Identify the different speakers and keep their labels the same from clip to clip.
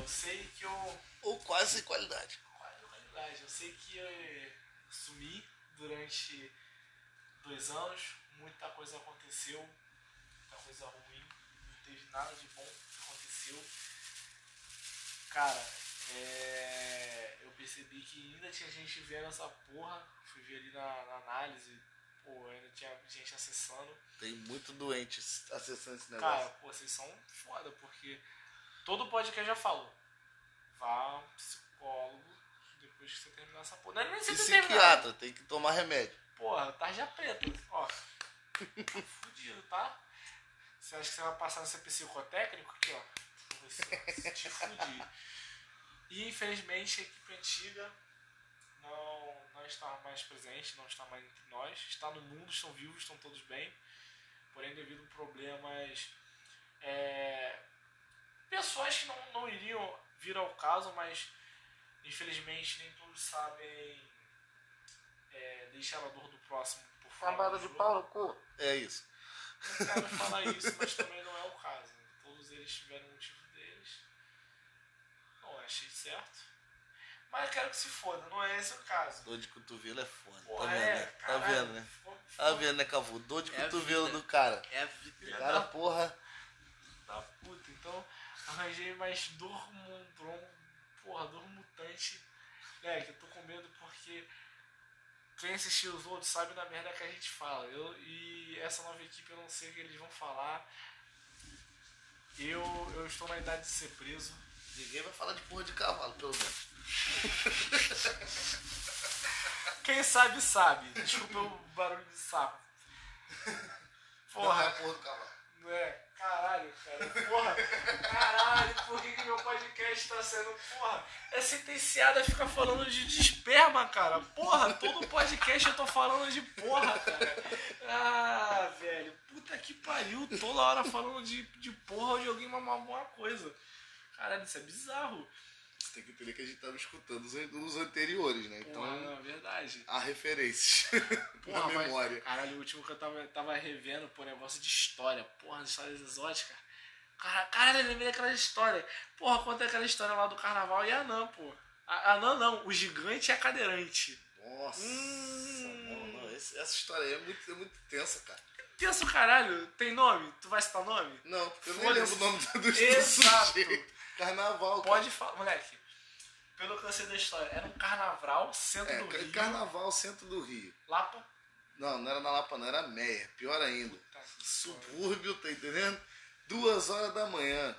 Speaker 1: eu sei que eu.
Speaker 2: Ou quase qualidade.
Speaker 1: Quase qualidade. Eu sei que eu sumi durante dois anos, muita coisa aconteceu, muita coisa ruim, não teve nada de bom que aconteceu. Cara, é, eu percebi que ainda tinha gente vendo essa porra, fui ver ali na, na análise, pô, ainda tinha gente acessando.
Speaker 2: Tem muito doente acessando esse negócio.
Speaker 1: Cara, pô, vocês são foda, porque todo podcast já falou. Vá um psicólogo depois que você terminar essa porra. Não é nem você
Speaker 2: psiquiatra, tem que tomar remédio.
Speaker 1: Porra, tarja preta, ó. Tá fudido, tá? Você acha que você vai passar no seu psicotécnico aqui, ó? Você te fudir. E infelizmente a equipe antiga não, não está mais presente, não está mais entre nós. Está no mundo, estão vivos, estão todos bem. Porém, devido a problemas. É, pessoas que não, não iriam vir ao caso, mas infelizmente nem todos sabem é, deixar a dor do próximo por fora.
Speaker 2: Camada de pau no cu. É isso.
Speaker 1: Não quero falar isso, mas também não é o caso. Todos eles tiveram o motivo deles. Não achei certo. Mas eu quero que se foda, não é esse o caso.
Speaker 2: Dor de cotovelo é foda.
Speaker 1: Porra,
Speaker 2: tá vendo,
Speaker 1: é,
Speaker 2: né? Tá vendo, né?
Speaker 1: foda-
Speaker 2: Tá vendo, né, Cavu? Dor de
Speaker 3: É
Speaker 2: cotovelo do cara.
Speaker 3: É a vida.
Speaker 2: O cara, porra.
Speaker 1: da puta. Então, arranjei mais dor mondron, porra, dor mutante. Moleque, eu tô com medo porque quem assistiu os outros sabe da merda que a gente fala. Eu, e essa nova equipe eu não sei o que eles vão falar. Eu, eu estou na idade de ser preso.
Speaker 2: Ninguém vai falar de porra de cavalo, pelo menos.
Speaker 1: Quem sabe, sabe. Desculpa o barulho de sapo.
Speaker 2: Não é
Speaker 1: Porra,
Speaker 2: porra do cavalo.
Speaker 1: Não é? Caralho, cara. Porra, caralho, por que, que meu podcast tá sendo. Porra, é sentenciada a ficar falando de, de esperma, cara. Porra, todo podcast eu tô falando de porra, cara. Ah, velho. Puta que pariu. Toda hora falando de, de porra ou de alguém mamar alguma coisa. Caralho, isso é bizarro.
Speaker 2: Você tem que entender que a gente tava escutando os, os anteriores, né? Então,
Speaker 1: Porra, não, é verdade.
Speaker 2: há referências na
Speaker 1: Porra, mas,
Speaker 2: memória.
Speaker 1: caralho, o último que eu tava, tava revendo, pô, negócio de história. Porra, histórias exóticas. Cara, caralho, eu lembrei daquela história. Porra, conta aquela história lá do carnaval e a Anã, pô. A Anã não, o gigante e a cadeirante.
Speaker 2: Nossa,
Speaker 1: Hum.
Speaker 2: não, não, esse- essa história aí é muito, é muito tensa, cara.
Speaker 1: Pensa o caralho, tem nome? Tu vai citar nome?
Speaker 2: Não, porque eu
Speaker 1: Foda-se.
Speaker 2: lembro o nome do, do
Speaker 1: Exato.
Speaker 2: sujeito. Carnaval,
Speaker 1: Pode falar, moleque. Pelo que eu sei da história, era um carnaval, centro.
Speaker 2: É,
Speaker 1: do Rio.
Speaker 2: carnaval, centro do Rio.
Speaker 1: Lapa.
Speaker 2: Não, não era na Lapa, não, era Meia. Pior ainda.
Speaker 1: Tá,
Speaker 2: Subúrbio, tá entendendo? Duas horas da manhã.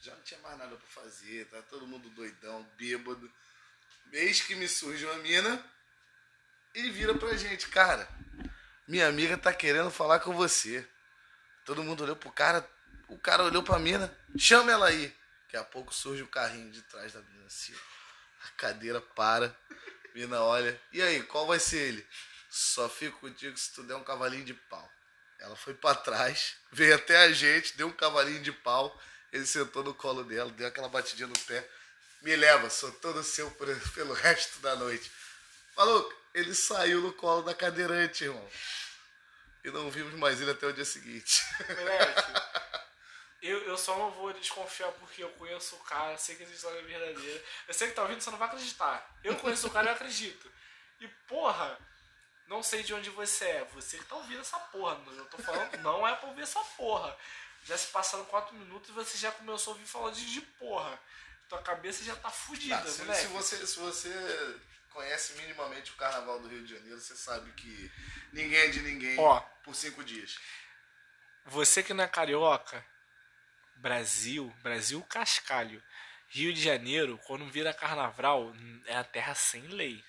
Speaker 2: Já não tinha mais nada pra fazer, tá todo mundo doidão, bêbado. Eis que me surge uma mina e vira pra gente, cara. Minha amiga tá querendo falar com você. Todo mundo olhou pro cara, o cara olhou pra mina, chama ela aí. Daqui a pouco surge o carrinho de trás da mina assim. A cadeira para, mina olha. E aí, qual vai ser ele? Só fico contigo se tu der um cavalinho de pau. Ela foi pra trás, veio até a gente, deu um cavalinho de pau. Ele sentou no colo dela, deu aquela batidinha no pé. Me leva, sou todo seu pelo resto da noite. Maluco, ele saiu no colo da cadeirante, irmão. E não vimos mais ele até o dia seguinte.
Speaker 1: Moleque, eu, eu só não vou desconfiar porque eu conheço o cara, sei que essa história é verdadeira. Eu sei que tá ouvindo, você não vai acreditar. Eu conheço o cara e acredito. E porra, não sei de onde você é. Você que tá ouvindo essa porra. Eu tô falando, não é pra ouvir essa porra. Já se passaram quatro minutos e você já começou a ouvir falar de, de porra. Tua cabeça já tá fudida,
Speaker 2: Tá, se,
Speaker 1: moleque.
Speaker 2: se você, se você conhece minimamente o carnaval do Rio de Janeiro, você sabe que ninguém é de ninguém
Speaker 1: Ó.
Speaker 2: por cinco dias.
Speaker 1: Você que não é carioca, Brasil, Brasil cascalho. Rio de Janeiro, quando vira carnaval, é a terra sem lei.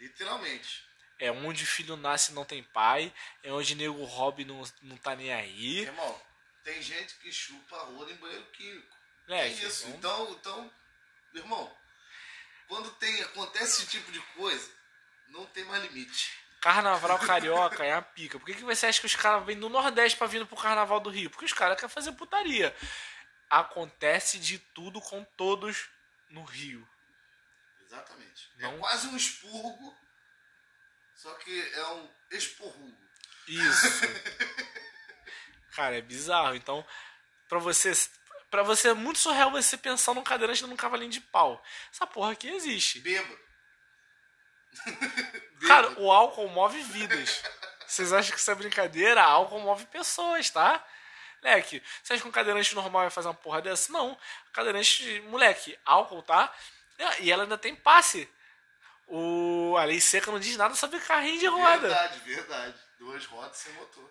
Speaker 2: Literalmente.
Speaker 1: É onde o filho nasce e não tem pai, é onde nego hobby não, não tá nem aí.
Speaker 2: Irmão, tem gente que chupa rola em banheiro químico.
Speaker 1: É,
Speaker 2: É isso.
Speaker 1: então-
Speaker 2: Então, então, irmão, quando tem, acontece esse tipo de coisa, não tem mais limite.
Speaker 1: Carnaval carioca é a pica. Por que, que você acha que os caras vêm do Nordeste pra vir pro Carnaval do Rio? Porque os caras querem fazer putaria. Acontece de tudo com todos no Rio.
Speaker 2: Exatamente.
Speaker 1: Não-
Speaker 2: É quase um expurgo, só que é um esporrugo.
Speaker 1: Isso. Cara, é bizarro. Então, pra você, pra você é muito surreal você pensar num cadeirante num cavalinho de pau. Essa porra aqui existe.
Speaker 2: Bêbado.
Speaker 1: Cara, o álcool move vidas. Vocês acham que isso é brincadeira? Álcool move pessoas, tá? Moleque, você acha que um cadeirante normal vai fazer uma porra dessa? Não. Cadeirante, moleque, álcool, tá? E ela ainda tem passe. O, a lei seca não diz nada sobre carrinho de roda.
Speaker 2: Verdade, verdade. Duas rodas sem motor.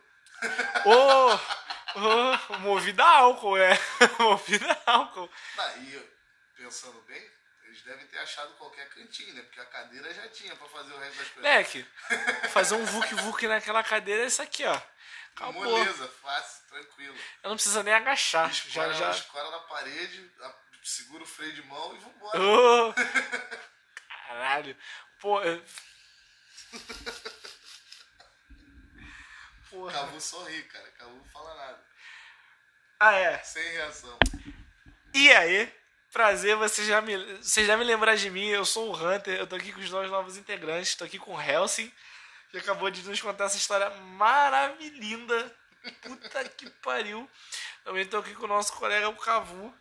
Speaker 1: Ô, ô, movida a álcool, é. movida a álcool.
Speaker 2: Ah, e pensando bem, eles devem ter achado qualquer cantinho, né? Porque a cadeira já tinha pra fazer o resto das coisas.
Speaker 1: Moleque, fazer um vuk-vuk naquela cadeira é isso aqui, ó. Acabou.
Speaker 2: Moleza, fácil, tranquilo.
Speaker 1: Eu não precisa nem agachar. Já,
Speaker 2: Escora,
Speaker 1: já.
Speaker 2: escora na parede, segura o freio de mão e vambora.
Speaker 1: Ô, Caralho. Pô, eu- Porra.
Speaker 2: Cavu sorri, cara. Cavu não fala nada.
Speaker 1: Ah, é.
Speaker 2: Sem reação.
Speaker 1: E aí? Prazer, você já me, você já me lembrar de mim. Eu sou o Hunter. Eu tô aqui com os dois novos integrantes. Tô aqui com o Helsing, que acabou de nos contar essa história maravilhosa. Puta que pariu. Também tô aqui com o nosso colega, o Cavu.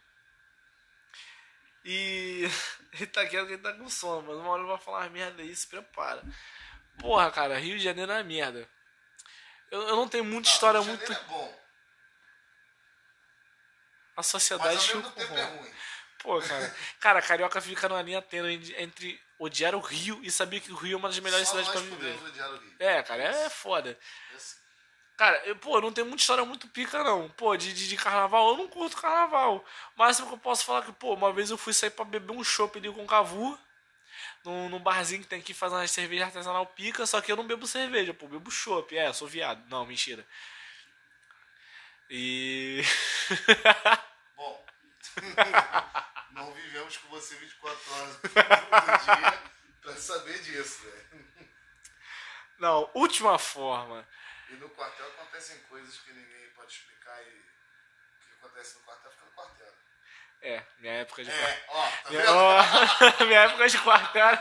Speaker 1: E ele tá quieto que ele tá com sono, mas uma hora ele vai falar umas merda aí, se prepara. Porra, cara, Rio de Janeiro é merda. Eu, eu não tenho muita história muito.
Speaker 2: É bom,
Speaker 1: A sociedade
Speaker 2: mas ao mesmo tempo é
Speaker 1: ruim. Pô, cara. Cara, carioca fica numa linha tênue entre odiar o Rio e saber que o Rio é uma das melhores
Speaker 2: Só
Speaker 1: cidades pra viver.
Speaker 2: odiar o Rio.
Speaker 1: É, cara, é foda. Cara, eu, pô, não tem muita história muito pica, não. Pô, de, de, de carnaval, eu não curto carnaval. O máximo que eu posso falar é que, pô, uma vez eu fui sair pra beber um chopp ali com o Cavu. Num, num barzinho que tem aqui fazendo umas cervejas artesanal pica, só que eu não bebo cerveja, pô, bebo chopp. É, sou viado. Não, mentira. E.
Speaker 2: Bom, não vivemos com você 24 horas do dia pra saber disso, né?
Speaker 1: não, última forma.
Speaker 2: E no quartel acontecem coisas que ninguém pode explicar e o que acontece no quartel fica no quartel.
Speaker 1: É, minha época de
Speaker 2: É, ó, tá
Speaker 1: Minha, ó, minha época de quartel.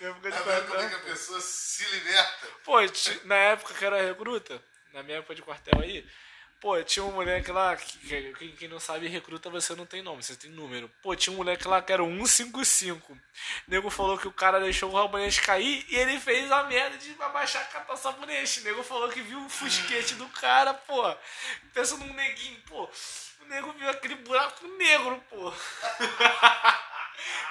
Speaker 1: Minha época de
Speaker 2: Tá vendo como é que
Speaker 1: quartel.
Speaker 2: a pessoa se liberta?
Speaker 1: Pô, na época que eu era recruta, na minha época de quartel aí, pô, tinha um moleque lá, que, que- quem, não sabe, recruta você não tem nome, você tem número. Pô, tinha um moleque lá que era o 155. O nego falou que o cara deixou o rabanete cair e ele fez a merda de abaixar catar sabonete. O nego falou que viu o fusquete do cara, pô. Pensa num neguinho, pô. O nego viu aquele buraco negro, pô.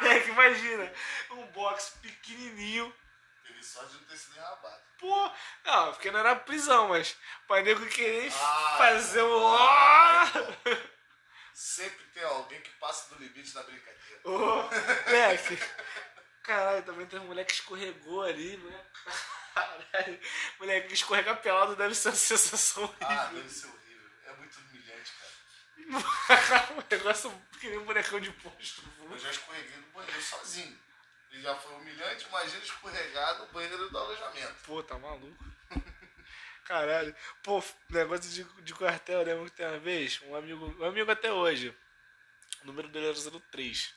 Speaker 1: É que imagina, um box pequenininho.
Speaker 2: Sorte de não ter sido enrabado.
Speaker 1: Pô, não, porque não era prisão, mas pra nego querer
Speaker 2: Ah,
Speaker 1: fazer um.
Speaker 2: Sempre tem alguém que passa do limite da brincadeira.
Speaker 1: Ô, moleque. Caralho, também tem um moleque que escorregou ali, né? Caralho. Moleque, escorregar pelado deve ser uma sensação
Speaker 2: Ah,
Speaker 1: horrível.
Speaker 2: deve ser horrível. É muito humilhante, cara.
Speaker 1: um negócio que nem um bonecão de posto.
Speaker 2: Eu já escorreguei no banheiro sozinho. E já foi humilhante, imagina escorregar no banheiro do alojamento.
Speaker 1: Pô, tá maluco? Caralho. Pô, negócio de, de quartel, lembro que tem uma vez, um amigo, um amigo até hoje, o número dele era 03.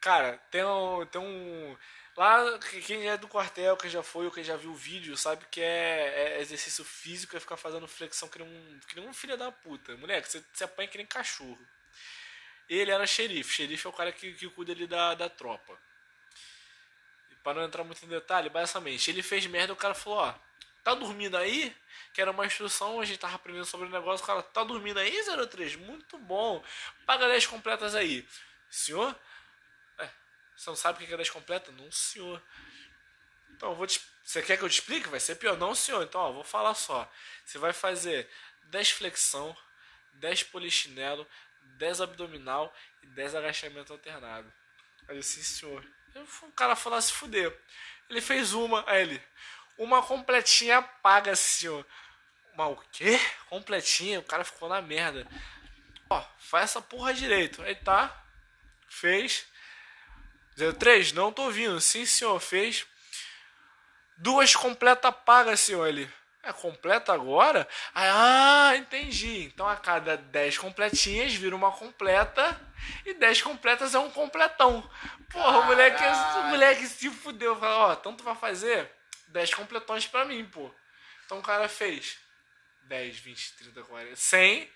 Speaker 1: Cara, tem um, tem um. Lá, que- quem é do quartel, quem já foi ou quem já viu o vídeo, sabe que é, é exercício físico, é ficar fazendo flexão que nem um, que nem um filho da puta. Moleque, você, você apanha que nem cachorro. Ele era xerife. Xerife é o cara que, que cuida ali da, da tropa. Pra não entrar muito em detalhe, basicamente, ele fez merda o cara falou, ó, tá dormindo aí? Que era uma instrução, a gente tava aprendendo sobre o negócio, o cara, tá dormindo aí, 03? Muito bom. Paga 10 completas aí. Senhor? É, você não sabe o que é 10 completa? Não, senhor. Então, vou te... Você quer que eu te explique? Vai ser pior. Não, senhor. Então, ó, vou falar só. Você vai fazer 10 flexão, 10 polichinelo, 10 abdominal e 10 agachamento alternado. Aí eu, sim, senhor. O cara falou se fuder. Ele fez uma, aí ele. Uma completinha paga, senhor. Uma o quê? Completinha? O cara ficou na merda. Ó, faz essa porra direito. Aí tá. Fez. 03, não tô ouvindo. Sim, senhor, fez. Duas completa paga, senhor. Ele. É completa agora? Ah, entendi. Então a cada 10 completinhas vira uma completa. E 10 completas é um completão. Porra, o moleque, o moleque se fudeu. Falou, ó, então tu vai fazer 10 completões pra mim, pô. Então o cara fez 10, 20, 30, 40, 100.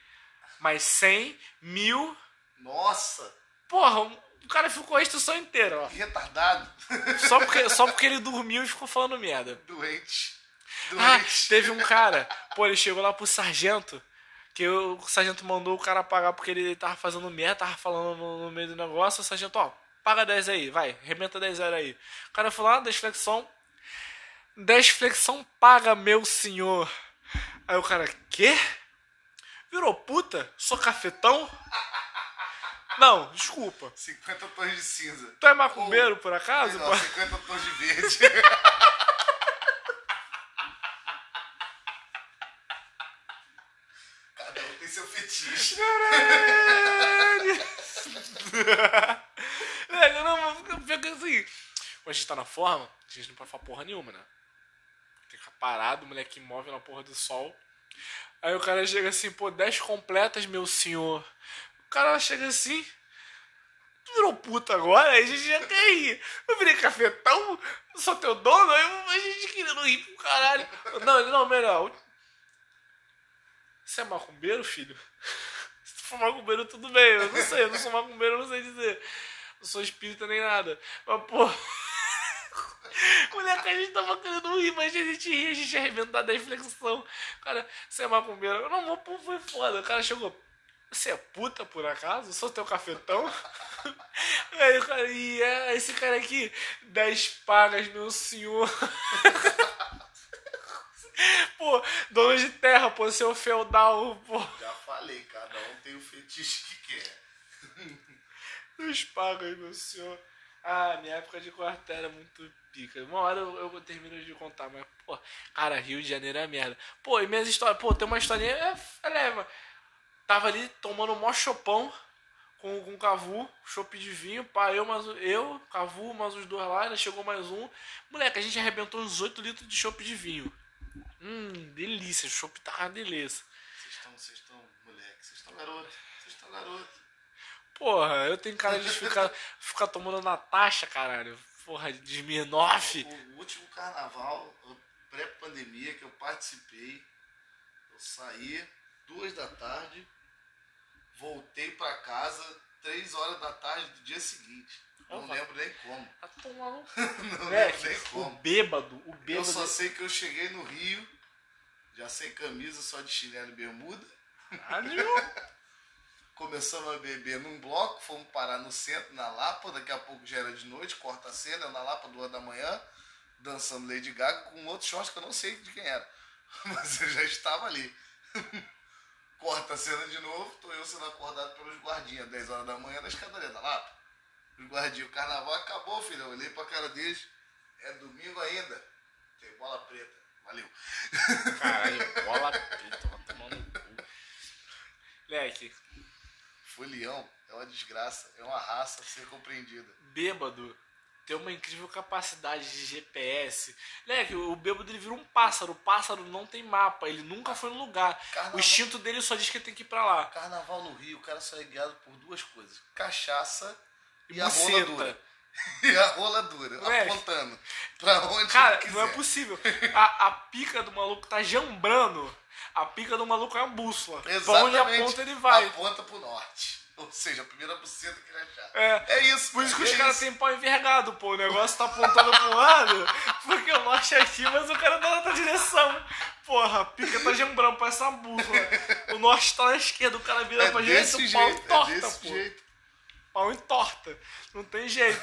Speaker 1: mais 100, mil.
Speaker 2: Nossa,
Speaker 1: Porra, o cara ficou a instrução inteira, ó.
Speaker 2: que retardado.
Speaker 1: Só porque, só porque ele dormiu e ficou falando merda.
Speaker 2: Doente.
Speaker 1: Ah, teve um cara, pô, ele chegou lá pro sargento, que o sargento mandou o cara pagar porque ele tava fazendo merda, tava falando no, no meio do negócio, o sargento, ó, paga 10 aí, vai, rementa 10 zero aí. O cara falou, ah, 10 flexão, 10 flexão paga, meu senhor. Aí o cara, quê? Virou puta? Sou cafetão? Não, desculpa.
Speaker 2: 50 tons de cinza.
Speaker 1: Tu é macumbeiro, por acaso?
Speaker 2: Não,
Speaker 1: pô?
Speaker 2: 50 tons de verde.
Speaker 1: Caralho! Velho, não, eu fico assim. Quando a gente tá na forma, a gente não pode falar porra nenhuma, né? Tem que ficar parado, o moleque move na porra do sol. Aí o cara chega assim, pô, 10 completas, meu senhor. O cara chega assim. Tu virou puta agora? Aí a gente já quer ir. Eu virei cafetão, sou teu dono, aí a gente querendo ir pro caralho. Não, ele não, melhor. Você é macumbeiro, filho? Se tu for macumbeiro, tudo bem. Eu não sei, eu não sou macumbeiro, eu não sei dizer. Não sou espírita nem nada. Mas, pô. Moleque, a gente tava querendo rir, mas a gente ria, a gente ia arrebentar da inflexão. Cara, você é macumbeiro? Eu não, pô, foi foda. O cara chegou. Você é puta por acaso? Sou teu cafetão? Aí o cara, e é esse cara aqui, 10 pagas, meu senhor. Pô, dono de terra, pô, seu feudal, pô.
Speaker 2: Já falei, cada um tem o fetiche que quer.
Speaker 1: Os pagas, meu senhor. Ah, minha época de quartel era muito pica. Uma hora eu, eu termino de contar, mas, pô, cara, Rio de Janeiro é merda. Pô, e minhas histórias, pô, tem uma historinha, é, é leva. Tava ali tomando mó chopão com, com Cavu, chopp de vinho, pá, eu, mais, o- eu, Cavu, mais os dois lá, ainda chegou mais um. Moleque, a gente arrebentou uns 8 litros de chopp de vinho. Hum, delícia, o chopp tava uma delícia.
Speaker 2: Vocês estão, vocês estão, moleque, vocês estão garoto. Vocês estão garoto.
Speaker 1: Porra, eu tenho cara de ficar, ficar tomando Natasha, caralho. Porra, de Smirnoff.
Speaker 2: O último carnaval, o pré-pandemia que eu participei, eu saí duas da tarde, voltei pra casa três horas da tarde do dia seguinte. Não
Speaker 1: Opa.
Speaker 2: lembro nem como.
Speaker 1: Tá tomando.
Speaker 2: Não
Speaker 1: Moleque,
Speaker 2: lembro nem
Speaker 1: o
Speaker 2: como.
Speaker 1: bêbado, o
Speaker 2: Eu
Speaker 1: bêbado.
Speaker 2: só sei que eu cheguei no Rio, já sem camisa, só de chinelo e bermuda.
Speaker 1: Caralho.
Speaker 2: Começamos a beber num bloco, fomos parar no centro, na Lapa, daqui a pouco já era de noite, corta a cena, eu na Lapa, duas da manhã, dançando Lady Gaga com outro short que eu não sei de quem era. Mas eu já estava ali. Corta a cena de novo, tô eu sendo acordado pelos guardinhas, 10 horas da manhã, na escadaria da Lapa. Os guardinhas, o carnaval acabou, filho. Eu olhei pra cara deles, é domingo ainda. Tem bola preta. Valeu.
Speaker 1: Caralho, bola preta, vai tomar no cu. Moleque,
Speaker 2: Folião é uma desgraça, é uma raça a ser compreendida.
Speaker 1: bêbado tem uma incrível capacidade de GPS. Moleque, o bêbado ele vira um pássaro. O pássaro não tem mapa, ele nunca foi no lugar.
Speaker 2: Carnaval.
Speaker 1: O instinto dele só diz que ele tem que ir pra lá.
Speaker 2: Carnaval no Rio, o cara só é guiado por duas coisas: cachaça e,
Speaker 1: E
Speaker 2: a rola dura. E a rola dura,
Speaker 1: Moleque.
Speaker 2: apontando. Pra onde
Speaker 1: Cara,
Speaker 2: quiser.
Speaker 1: não é possível. A, a pica do maluco tá jambrando. A pica do maluco é uma bússola. Pra onde
Speaker 2: Exatamente.
Speaker 1: aponta ele vai.
Speaker 2: Aponta pro norte. Ou seja, a primeira buceta que ele achar.
Speaker 1: É.
Speaker 2: É isso.
Speaker 1: Por isso que
Speaker 2: é
Speaker 1: os caras
Speaker 2: isso.
Speaker 1: têm pau envergado, pô. O negócio tá apontando pro lado, porque o norte é aqui, mas o cara tá na outra direção. Porra, a pica tá jambrando, parece uma bússola. O norte tá na esquerda, o cara vira
Speaker 2: É
Speaker 1: pra direita o pau
Speaker 2: jeito,
Speaker 1: entorta,
Speaker 2: é
Speaker 1: pô.
Speaker 2: jeito.
Speaker 1: Pau entorta. Não tem jeito.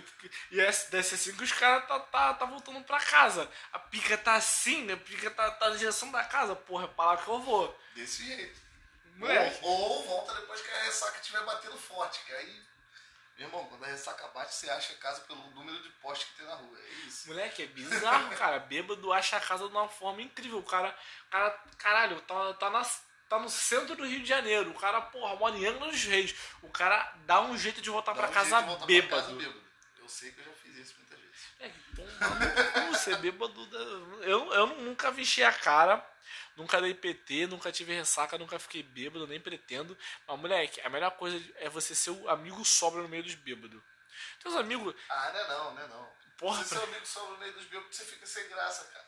Speaker 1: Porque- e é deve ser assim que os caras tá, tá, tá voltando pra casa. A pica tá assim, a pica tá, tá na direção da casa. Porra, é pra lá que eu vou.
Speaker 2: Desse jeito. Ou, ou volta depois que a ressaca estiver batendo forte. Que aí, meu irmão, quando a ressaca bate, você acha a casa pelo número de postes que tem na rua. É isso.
Speaker 1: Moleque, é bizarro, cara. Bêbado acha a casa de uma forma incrível. O cara, cara caralho, tá, tá, na, tá no centro do Rio de Janeiro. O cara, porra, mora em Angra dos Reis. O cara dá um jeito de voltar pra
Speaker 2: um
Speaker 1: casa
Speaker 2: jeito de voltar pra
Speaker 1: bêbado.
Speaker 2: casa bêbado. Eu sei que eu já fiz isso muitas vezes.
Speaker 1: É, no cu, ser bêbado. Eu, eu nunca vesti a cara, nunca dei PT, nunca tive ressaca, nunca fiquei bêbado, nem pretendo. Mas, moleque, a melhor coisa é você ser o amigo sobra no meio dos bêbados. Teus amigos,
Speaker 2: Ah, não é não, não é não.
Speaker 1: Porra,
Speaker 2: Se seu amigo sobra no meio dos bêbados, você fica sem graça, cara.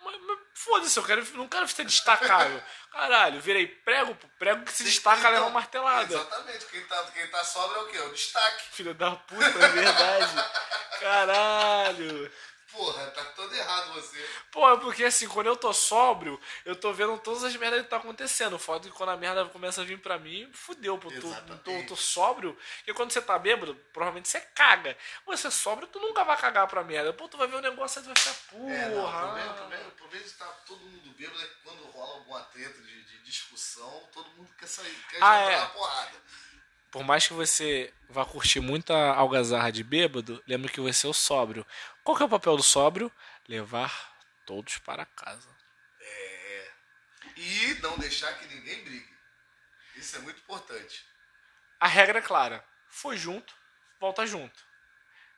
Speaker 1: mas, mas Foda-se, eu quero, não quero ser destacável. Caralho, virei prego, prego que se destaca então, leva uma martelada.
Speaker 2: Exatamente, quem tá, quem tá sobra é o quê? O destaque.
Speaker 1: Filho da puta, é verdade. Caralho.
Speaker 2: Porra, tá todo errado você.
Speaker 1: Porra, porque assim, quando eu tô sóbrio, eu tô vendo todas as merdas que tá acontecendo. O fato é que quando a merda começa a vir pra mim, fudeu, pô. Tu, tô, tô sóbrio, porque quando você tá bêbado, provavelmente você caga. Você sóbrio, tu nunca vai cagar pra merda. Pô, tu vai ver o um negócio e tu vai ficar, porra. É, não, o
Speaker 2: problema, problema, o problema de estar tá todo mundo bêbado é que quando rola alguma treta de, de discussão, todo mundo quer sair, quer ah, é. a porrada
Speaker 1: por mais que você vá curtir muita algazarra de bêbado, lembre que você é o sóbrio. Qual que é o papel do sóbrio? Levar todos para casa.
Speaker 2: É. E não deixar que ninguém brigue. Isso é muito importante.
Speaker 1: A regra é clara. Foi junto, volta junto.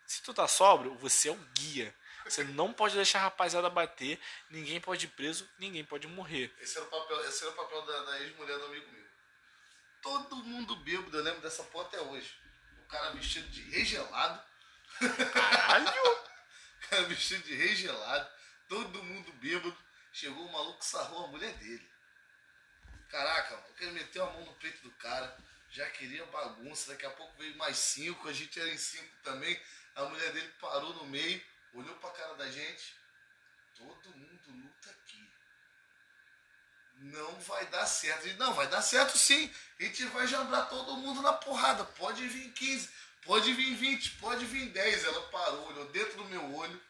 Speaker 1: Se tu tá sóbrio, você é o guia. Você não pode deixar a rapaziada bater, ninguém pode ir preso, ninguém pode morrer.
Speaker 2: Esse era o papel, esse era o papel da, da ex-mulher do amigo meu. Todo mundo bêbado, eu lembro dessa porra até hoje. O cara vestido de regelado.
Speaker 1: Caralho!
Speaker 2: cara vestido de rei gelado, todo mundo bêbado. Chegou o maluco sarrou a mulher dele. Caraca, mano, ele meteu a mão no peito do cara, já queria bagunça. Daqui a pouco veio mais cinco, a gente era em cinco também. A mulher dele parou no meio, olhou pra cara da gente. Todo mundo luta aqui. Não vai dar certo. Não, vai dar certo sim. A gente vai jambrar todo mundo na porrada. Pode vir 15 Pode vir 20, pode vir 10. Ela parou, olhou dentro do meu olho,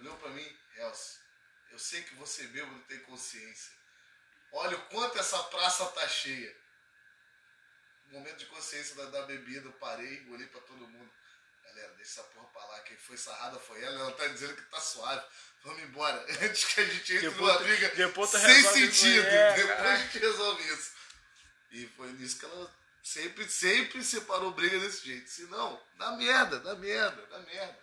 Speaker 2: olhou para mim, Elcio, eu sei que você mesmo não tem consciência. Olha o quanto essa praça tá cheia. momento de consciência da, da bebida, eu parei, olhei para todo mundo. Galera, deixa essa porra pra lá. Quem foi sarrada foi ela. Ela tá dizendo que tá suave. Vamos embora. Antes que a gente entre numa briga sem sentido. É, depois a gente resolve isso. E foi nisso que ela Sempre, sempre separou briga desse jeito. Senão, dá merda, dá merda, dá merda.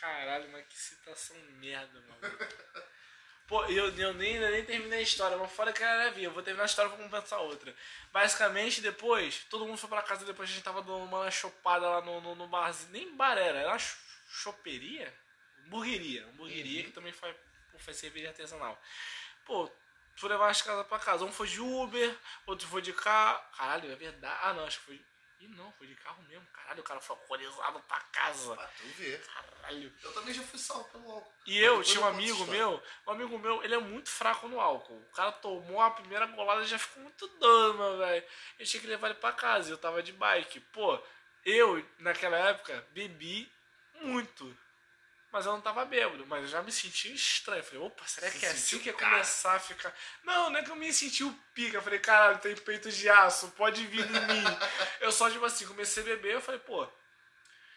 Speaker 1: Caralho, mas que citação merda, mano. Pô, eu, eu nem, nem terminei a história, mas fora que era via. Eu vou terminar a história pra compensar outra. Basicamente, depois, todo mundo foi pra casa, depois a gente tava dando uma chopada lá no, no, no barzinho. Nem bar era, era uma choperia? Hamburgueria. Hamburgueria uhum. que também faz, faz cerveja artesanal. Pô, fui levar as casas pra casa. Um foi de Uber, outro foi de carro. Caralho, é verdade. Ah, não, acho que foi. Ih, não, foi de carro mesmo. Caralho, o cara foi alcoolizado pra casa.
Speaker 2: Pra tu ver.
Speaker 1: Caralho.
Speaker 2: Eu também já fui salvo pelo álcool.
Speaker 1: E eu tinha um amigo meu, um amigo meu, ele é muito fraco no álcool. O cara tomou a primeira golada e já ficou muito meu velho. Eu tinha que levar ele pra casa. Eu tava de bike. Pô, eu, naquela época, bebi muito. Mas eu não tava bêbado, mas eu já me senti estranho. Falei, opa, será que é assim que ia começar a ficar. Não, não é que eu me senti o pica. Falei, caralho, tem peito de aço, pode vir em mim. eu só, tipo assim, comecei a beber, eu falei, pô,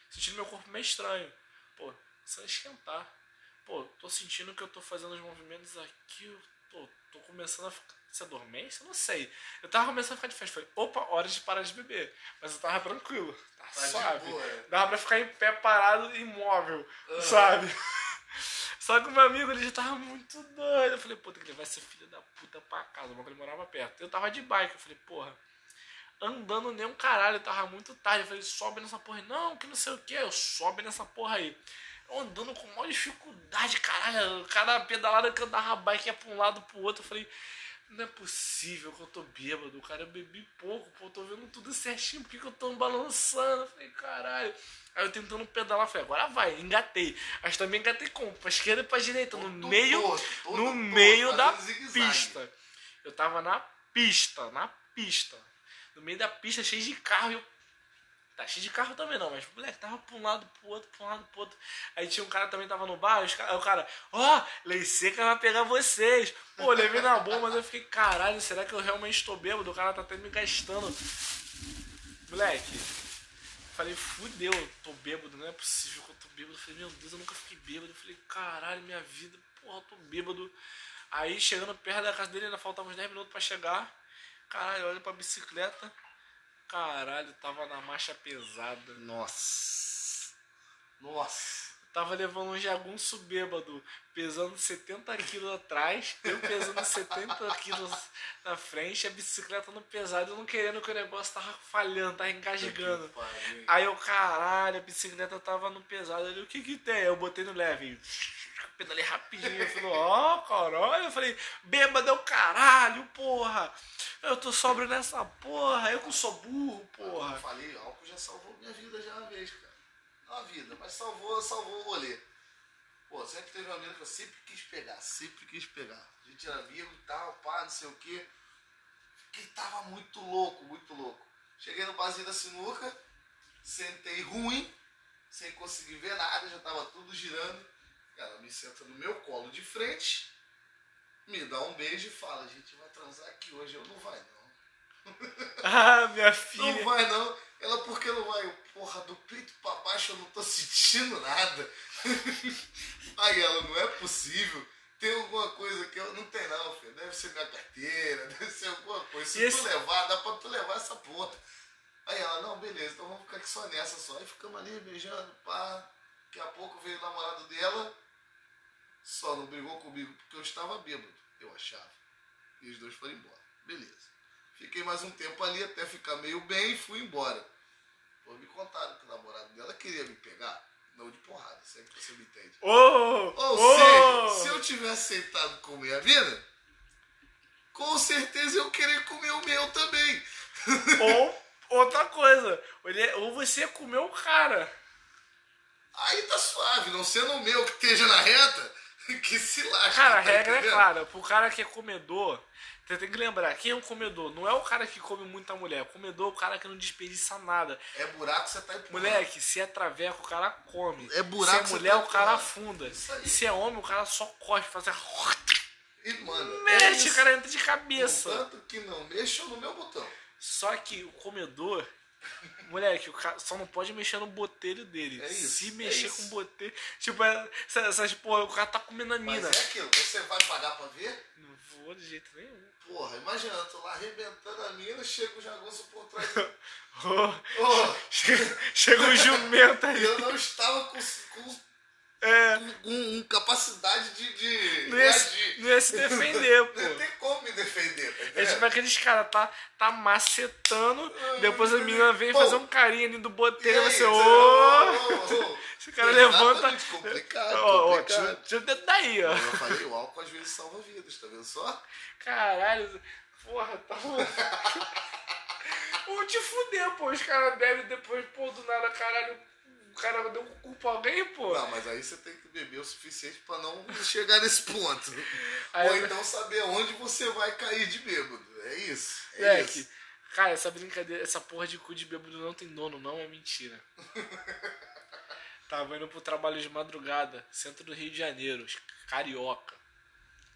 Speaker 1: sentindo meu corpo meio estranho. Pô, só esquentar. Pô, tô sentindo que eu tô fazendo os movimentos aqui, eu tô, tô começando a ficar. Você adormece? Eu não sei. Eu tava começando a ficar de festa. Falei, opa, hora de parar de beber. Mas eu tava tranquilo. Tá, tá suave. Boa, é. Dava pra ficar em pé parado imóvel, uhum. sabe? Só que o meu amigo ele já tava muito doido. Eu falei, puta, que ele vai ser filho da puta pra casa. O ele morava perto. Eu tava de bike. Eu falei, porra, andando nem um caralho. Eu tava muito tarde. Eu falei, sobe nessa porra aí. Não, que não sei o que. Eu sobe nessa porra aí andando com maior dificuldade, caralho. Cada pedalada que eu dava bike ia pra um lado pro outro. Eu falei, não é possível que eu tô bêbado, cara. Eu bebi pouco, pô, eu tô vendo tudo certinho, por que, que eu tô balançando? Eu falei, caralho. Aí eu tentando pedalar, falei, agora vai, engatei. Mas também engatei como? Pra esquerda e pra direita, no todo, meio, todo, todo, no meio da pista. Eu tava na pista, na pista. No meio da pista, cheio de carro, e eu Tá cheio de carro também não, mas moleque, tava pra um lado, pro outro, pra um lado, pro outro. Aí tinha um cara também tava no bar, aí o cara, ó, oh, lei seca vai pegar vocês. Pô, levei na boa, mas eu fiquei, caralho, será que eu realmente estou bêbado? O cara tá até me gastando. Moleque, falei, fudeu, tô bêbado, não é possível que eu tô bêbado. Falei, meu Deus, eu nunca fiquei bêbado. Eu falei, caralho, minha vida, porra, eu tô bêbado. Aí chegando perto da casa dele, ainda faltava uns 10 minutos pra chegar. Caralho, olha pra bicicleta. Caralho, tava na marcha pesada.
Speaker 2: Nossa. Nossa.
Speaker 1: Tava levando um jagunço bêbado, pesando 70 quilos atrás, eu pesando 70 quilos na frente, a bicicleta no pesado, eu não querendo que o negócio tava falhando, tava engasgando. Aí eu, caralho, a bicicleta tava no pesado. Eu, o que que tem? Eu botei no leve pedalei rapidinho. Eu falei, ó, oh, assim, bêbado é o caralho, porra. Eu tô sóbrio nessa porra, eu que sou burro, porra.
Speaker 2: Eu falei, álcool já salvou minha vida já uma vez, cara. Não a vida, mas salvou, salvou o rolê. Pô, sempre teve uma menina que eu sempre quis pegar, sempre quis pegar. A gente era amigo e tal, pá, não sei o quê. Fiquei, tava muito louco, muito louco. Cheguei no barzinho da sinuca, sentei ruim, sem conseguir ver nada, já tava tudo girando. Ela me senta no meu colo de frente, me dá um beijo e fala, a gente vai transar aqui hoje. Eu não vai não.
Speaker 1: Ah, minha filha.
Speaker 2: Não vai não. Ela, por que não vai? Eu, Porra, do peito pra baixo eu não tô sentindo nada. Aí ela, não é possível. Tem alguma coisa que eu não tem não, filho. Deve ser minha carteira, deve ser alguma coisa. Se tu levar, dá pra tu levar essa porra. Aí ela, não, beleza, então vamos ficar aqui só nessa só. Aí ficamos ali beijando, pá. Daqui a pouco veio o namorado dela, só não brigou comigo porque eu estava bêbado, eu achava. E os dois foram embora. Beleza. Fiquei mais um tempo ali até ficar meio bem e fui embora. Pô, me contaram que o namorado dela queria me pegar. Não de porrada, se é que você me entende.
Speaker 1: Ô,
Speaker 2: Ou
Speaker 1: ô.
Speaker 2: seja, se eu tivesse aceitado comer a mina, com certeza eu queria comer o meu também.
Speaker 1: Ou outra coisa, ele- ou você comeu o cara.
Speaker 2: Aí tá suave, não sendo o meu que esteja na reta, que se lasca.
Speaker 1: Cara, a
Speaker 2: tá
Speaker 1: regra é
Speaker 2: entendendo?
Speaker 1: clara. Pro cara que é comedor, você tem que lembrar, quem é um comedor? Não é o cara que come muita mulher. O comedor é o cara que não desperdiça nada.
Speaker 2: É buraco você tá empurrando.
Speaker 1: Moleque, se é traveco, o cara come.
Speaker 2: É buraco
Speaker 1: Se é mulher,
Speaker 2: você
Speaker 1: o
Speaker 2: tá
Speaker 1: cara afunda.
Speaker 2: Isso aí.
Speaker 1: Se é homem, o cara só cospe, faz assim,
Speaker 2: E, mano, é
Speaker 1: mexe,
Speaker 2: isso.
Speaker 1: o cara entra de cabeça.
Speaker 2: Tanto que não mexam no meu botão.
Speaker 1: Só que o comedor, moleque, o cara só não pode mexer no botelho dele.
Speaker 2: É isso,
Speaker 1: Se
Speaker 2: é
Speaker 1: mexer
Speaker 2: isso.
Speaker 1: com o botelho. Tipo, é- essas, essas porra, o cara tá comendo a
Speaker 2: Mas
Speaker 1: mina.
Speaker 2: é aquilo, você vai pagar pra ver?
Speaker 1: Não vou de jeito nenhum.
Speaker 2: Porra, imagina, eu tô lá arrebentando a mina, chega o jagunço por trás.
Speaker 1: Oh,
Speaker 2: Oh,
Speaker 1: chega, chega um jumento aí.
Speaker 2: eu não estava com, com,
Speaker 1: É,
Speaker 2: com capacidade de, de
Speaker 1: não, ia, não ia se defender,
Speaker 2: Não
Speaker 1: pô.
Speaker 2: tem como me defender, tá
Speaker 1: É tipo aqueles caras, tá, tá macetando, depois a menina vem
Speaker 2: Pô.
Speaker 1: fazer um carinho ali do
Speaker 2: E
Speaker 1: botelho,
Speaker 2: aí,
Speaker 1: você,
Speaker 2: você-
Speaker 1: ô!
Speaker 2: ô.
Speaker 1: Esse cara levanta.
Speaker 2: Exatamente, complicado,
Speaker 1: Ó, ó, tira o dedo daí, ó.
Speaker 2: Eu falei, o álcool às vezes salva vidas, tá vendo só?
Speaker 1: Caralho, porra, tá louco. Vou te fuder, pô. Os caras bebem depois, pô, do nada, caralho. O cara deu um cu pra alguém, pô.
Speaker 2: Não, mas aí você tem que beber o suficiente pra não chegar nesse ponto.
Speaker 1: Aí
Speaker 2: Ou
Speaker 1: eu-
Speaker 2: então saber onde você vai cair de bêbado. É isso. É
Speaker 1: Moleque,
Speaker 2: isso.
Speaker 1: cara, essa brincadeira, essa porra de cu de bêbado não tem dono, não é mentira. Tava indo pro trabalho de madrugada, centro do Rio de Janeiro, Carioca.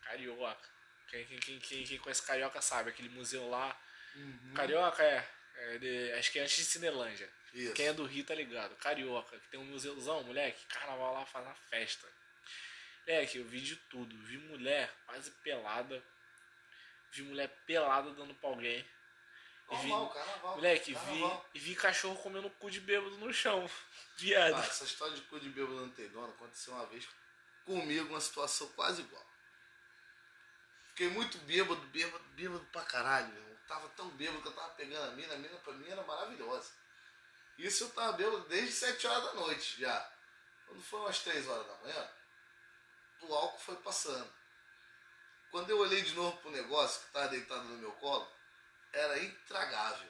Speaker 1: Carioca. Quem, quem, quem, quem, quem conhece Carioca sabe, aquele museu lá.
Speaker 2: Uhum.
Speaker 1: Carioca é. é de- acho que é antes de Cinelândia.
Speaker 2: Isso.
Speaker 1: Quem é do Rio tá ligado. Carioca, que tem um museuzão, moleque, carnaval lá faz uma festa. Moleque, eu vi de tudo. Vi mulher quase pelada. Vi mulher pelada dando pra alguém. E vi,
Speaker 2: Normal, carnaval.
Speaker 1: moleque, vi,
Speaker 2: carnaval.
Speaker 1: e vi cachorro comendo cu de bêbado no chão. Viado.
Speaker 2: Ah, essa história de cu de bêbado não tem dono aconteceu uma vez comigo, uma situação quase igual. Fiquei muito bêbado, bêbado, bêbado pra caralho, meu. irmão. Tava tão bêbado que eu tava pegando a mina, a mina pra mim era maravilhosa. Isso eu tava bêbado desde 7 horas da noite já. Quando foi umas 3 horas da manhã, o álcool foi passando. Quando eu olhei de novo pro negócio que tava deitado no meu colo, era intragável.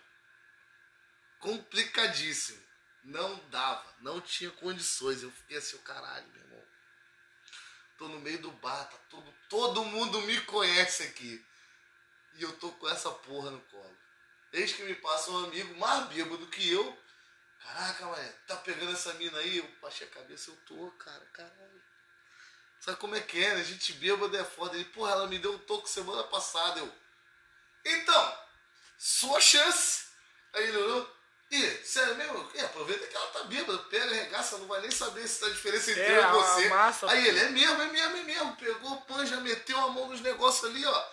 Speaker 2: Complicadíssimo. Não dava, não tinha condições. Eu fiquei assim, o caralho, meu irmão. Tô no meio do bar, tá todo, todo mundo me conhece aqui. E eu tô com essa porra no colo. Eis que me passa um amigo mais bêbado que eu. Caraca, mané, tá pegando essa mina aí? Eu baixei a cabeça, eu tô, cara, caralho. Sabe como é que é, né? Gente bêbada é foda. Ele, porra, ela me deu um toque semana passada. Eu, então, sua chance. Aí ele olhou. Ih, sério mesmo? É, aproveita que ela tá bêbada, pega, arregaça, não vai nem saber se tá a diferença entre
Speaker 1: É,
Speaker 2: eu e
Speaker 1: a
Speaker 2: você.
Speaker 1: massa,
Speaker 2: Aí ele, é mesmo, é mesmo, é mesmo. Pegou já meteu a mão nos negócios ali, ó.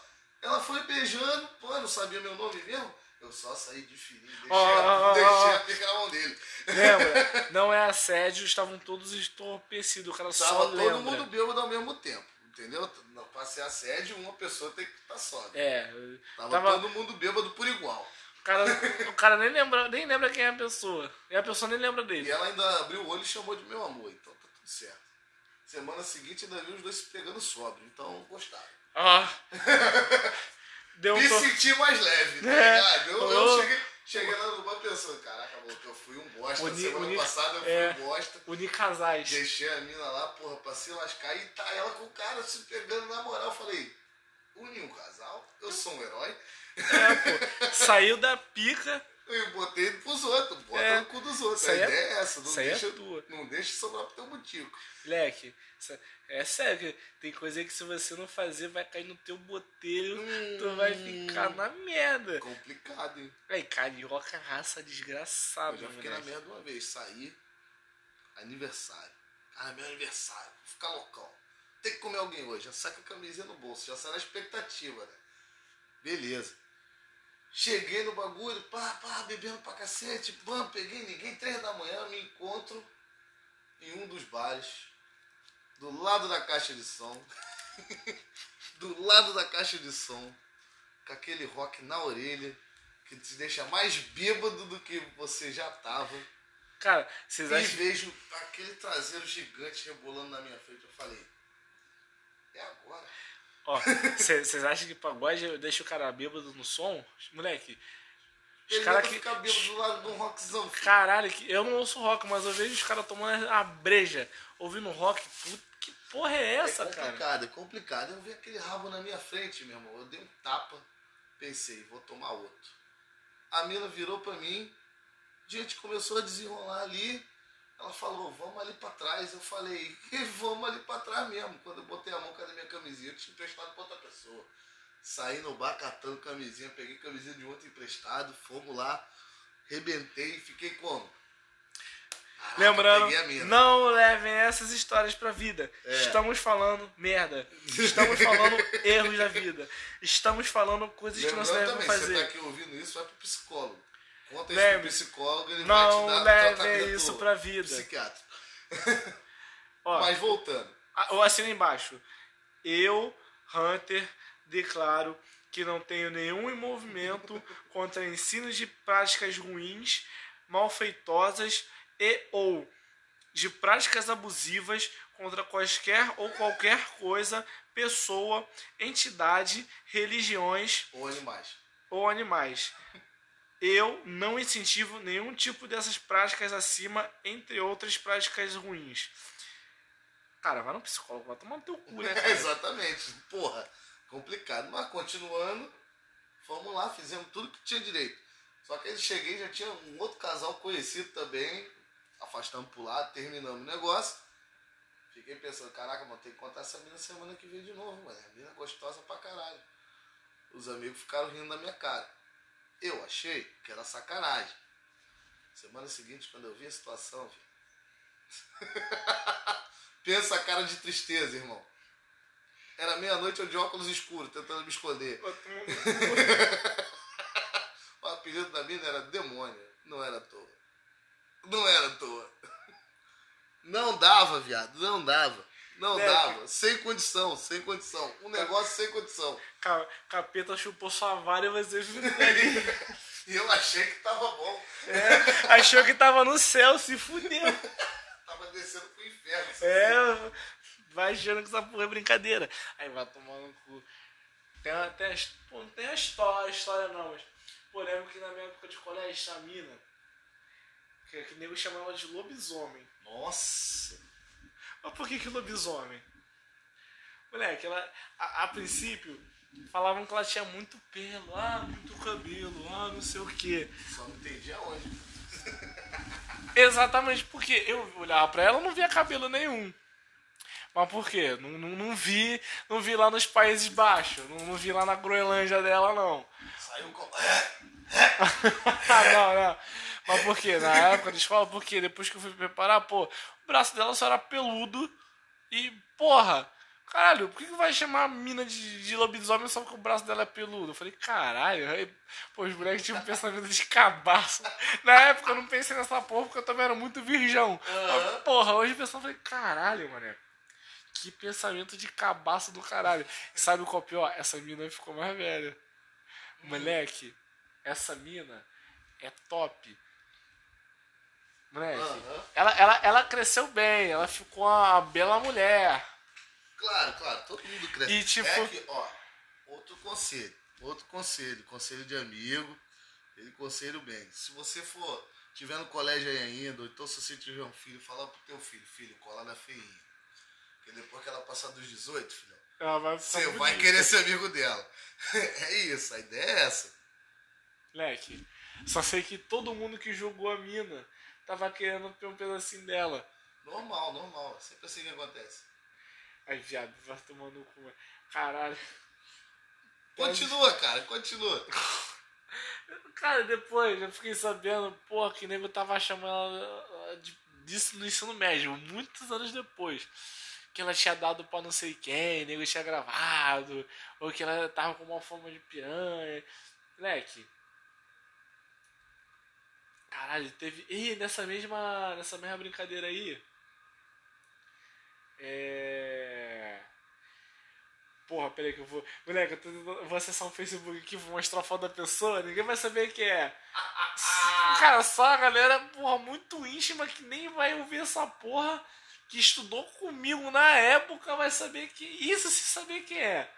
Speaker 2: Ela foi beijando, pô, não sabia meu nome mesmo. Eu só saí de fininho, deixei,
Speaker 1: ó,
Speaker 2: deixei a pica na mão dele.
Speaker 1: Lembra? Não é assédio, estavam todos entorpecidos. O cara
Speaker 2: Tava
Speaker 1: só
Speaker 2: todo
Speaker 1: lembra.
Speaker 2: mundo bêbado ao mesmo tempo, entendeu? Não, pra ser assédio, uma pessoa tem que estar sóbria.
Speaker 1: É,
Speaker 2: Tava,
Speaker 1: tava,
Speaker 2: todo mundo bêbado por igual.
Speaker 1: o, cara, o cara nem lembra, nem lembra quem é a pessoa. E a pessoa nem lembra
Speaker 2: E
Speaker 1: dele.
Speaker 2: ela ainda abriu o olho e chamou de meu amor, então tá tudo certo. Semana seguinte ainda vi os dois se pegando sóbrio, então gostaram.
Speaker 1: Ah. Deu um
Speaker 2: Me
Speaker 1: to...
Speaker 2: senti mais leve, tá
Speaker 1: É.
Speaker 2: ligado? Eu, eu cheguei, cheguei lá no bar pensando, caraca, mano, eu fui um bosta.
Speaker 1: Uni-
Speaker 2: Semana
Speaker 1: uni-
Speaker 2: passada eu fui
Speaker 1: é.
Speaker 2: um bosta.
Speaker 1: Unir casais.
Speaker 2: Deixei a mina lá, porra, pra se lascar e tá ela com o cara se pegando na moral. Eu falei, uni um casal, eu sou um herói.
Speaker 1: É, pô. Saiu da pica.
Speaker 2: Eu botei pros outros, bota
Speaker 1: É.
Speaker 2: no cu dos outros. A
Speaker 1: é-
Speaker 2: ideia é essa, não
Speaker 1: é
Speaker 2: deixa,
Speaker 1: tua.
Speaker 2: não deixa sobrar pro teu motivo.
Speaker 1: Moleque, isso- é sério. Tem coisa que se você não fazer vai cair no teu botelho. Tu vai ficar na merda.
Speaker 2: Complicado, hein?
Speaker 1: Aí, carioca, raça desgraçada,
Speaker 2: Eu já fiquei na
Speaker 1: moleque.
Speaker 2: merda uma vez, saí, aniversário. Cara, meu aniversário, vou ficar loucão. Tem que comer alguém hoje, já sai com a camisinha no bolso, já sai na expectativa, né? Beleza. Cheguei no bagulho, pá, pá, bebendo pra cacete, pam, peguei ninguém, três da manhã, me encontro em um dos bares, do lado da caixa de som, do lado da caixa de som, com aquele rock na orelha, que te deixa mais bêbado do que você já tava.
Speaker 1: Cara, vocês
Speaker 2: E
Speaker 1: acham.
Speaker 2: vejo aquele traseiro gigante rebolando na minha frente. Eu falei.
Speaker 1: Ó, vocês acham que pagode deixa o cara bêbado no som? Moleque. Os
Speaker 2: Ele
Speaker 1: caras que.
Speaker 2: ficar bêbado do lado de um rockzão. filho.
Speaker 1: Caralho, eu não ouço rock, mas eu vejo os caras tomando a breja, ouvindo rock. Puta, que porra é essa,
Speaker 2: é
Speaker 1: cara?
Speaker 2: complicado, é complicado. Eu vi aquele rabo na minha frente, meu irmão. Eu dei um tapa, pensei, vou tomar outro. A mina virou pra mim, a gente começou a desenrolar ali. Ela falou, vamos ali pra trás. Eu falei, vamos ali pra trás mesmo. Quando eu botei a mão, cadê minha camisinha? Eu tinha emprestado pra outra pessoa. Saí no bar catando camisinha, peguei camisinha de outro emprestado, fomos lá, rebentei, fiquei como? Caraca,
Speaker 1: Lembrando, não levem essas histórias pra vida.
Speaker 2: É.
Speaker 1: Estamos falando merda. Estamos falando erros da vida. Estamos falando coisas que não se
Speaker 2: Lembrando
Speaker 1: devem
Speaker 2: também, você
Speaker 1: fazer.
Speaker 2: tá aqui ouvindo isso, vai pro psicólogo. Conta isso pro psicólogo, ele
Speaker 1: não
Speaker 2: vai te dar
Speaker 1: leve isso pra vida.
Speaker 2: Psiquiatra.
Speaker 1: Ó,
Speaker 2: Mas voltando.
Speaker 1: o assino embaixo. Eu, Hunter, declaro que não tenho nenhum envolvimento contra ensinos de práticas ruins, malfeitosas e ou de práticas abusivas contra quaisquer ou qualquer coisa, pessoa, entidade, religiões
Speaker 2: Ou animais.
Speaker 1: ou animais. Eu não incentivo nenhum tipo dessas práticas acima, entre outras práticas ruins. Cara, vai no psicólogo, vai tomar no teu cu, né?
Speaker 2: Exatamente. Porra, complicado. Mas continuando, fomos lá, fizemos tudo que tinha direito. Só que aí cheguei, já tinha um outro casal conhecido também, afastamos pro lado, terminamos o negócio. Fiquei pensando, caraca, mano, tem que contar essa mina semana que vem de novo, mano. A mina é gostosa pra caralho. Os amigos ficaram rindo da minha cara. Eu achei que era sacanagem. Semana seguinte, quando eu vi a situação. Pensa a cara de tristeza, irmão. Era meia-noite eu de óculos escuros, tentando me esconder. O apelido da mina era demônio. Não era à toa. Não era à toa. Não dava, viado. Não dava. Não
Speaker 1: Né,
Speaker 2: dava. Sem condição, sem condição. Um negócio sem condição.
Speaker 1: Ca- Capeta chupou sua vara e você
Speaker 2: E eu achei que tava bom.
Speaker 1: é, achou que tava no céu, se fudeu.
Speaker 2: Tava descendo pro inferno.
Speaker 1: É, vai achando que essa porra é brincadeira. Aí vai tomar no cu. Tem, a- tem, a- pô, não tem a história, a história não, mas. Pô, lembro que na minha época de colégio, essa mina, que, que o nego chamava de lobisomem.
Speaker 2: Nossa.
Speaker 1: Mas por que que lobisomem? Moleque, ela, a, a princípio, falavam que ela tinha muito pelo, ah, muito cabelo, ah, não sei o quê.
Speaker 2: Só não entendi aonde.
Speaker 1: Exatamente, porque eu olhava pra ela e não via cabelo nenhum. Mas por quê? Não, não, não vi não vi lá nos Países Baixos, não, não vi lá na Groenlândia dela, não.
Speaker 2: Saiu com.
Speaker 1: Não, não. Mas por quê? Na época de escola, por quê? Depois que eu fui preparar, pô, o braço dela só era peludo e, porra, caralho, por que, que vai chamar a mina de, de lobisomem só porque o braço dela é peludo? Eu falei, caralho, aí, pô, os moleques tinham um pensamento de cabaço. Na época eu não pensei nessa porra porque eu também era muito virgão. Mas, porra, hoje penso, eu falei, caralho, mané. Que pensamento de cabaço do caralho. E sabe qual é o pior? Essa mina ficou mais velha. Moleque, essa mina é top Moleque. Ela, ela, ela cresceu bem, ela ficou uma bela mulher.
Speaker 2: Claro, claro, todo mundo cresce.
Speaker 1: E, tipo-
Speaker 2: É que, ó, outro conselho, outro conselho, conselho de amigo, ele conselho bem. Se você for, tiver no colégio aí ainda, ou então se você tiver um filho, fala pro teu filho, filho, cola na feinha. Porque depois que ela passar dos 18, filho,
Speaker 1: vai
Speaker 2: você vai
Speaker 1: bonita.
Speaker 2: querer ser amigo dela. É isso, a ideia é essa.
Speaker 1: Moleque, só sei que todo mundo que julgou a mina tava querendo ter um pedacinho dela.
Speaker 2: Normal, normal, sempre assim que acontece.
Speaker 1: Aí, viado, vai tomando no cu. Caralho.
Speaker 2: Continua, cara, continua.
Speaker 1: Cara, depois eu fiquei sabendo, porra, que o nego tava chamando ela de- disso no ensino médio, muitos anos depois. Que ela tinha dado pra não sei quem, o nego tinha gravado, ou que ela tava com uma forma de piranha. Moleque. Caralho, teve. Ih, nessa mesma. Nessa mesma brincadeira aí. É. Porra, peraí que eu vou. Moleque, eu, tô eu vou acessar um Facebook aqui, vou mostrar a foto da pessoa, ninguém vai saber quem é. Cara, só a galera, porra, muito íntima que nem vai ouvir essa porra, que estudou comigo na época, vai saber que. Isso se saber quem é.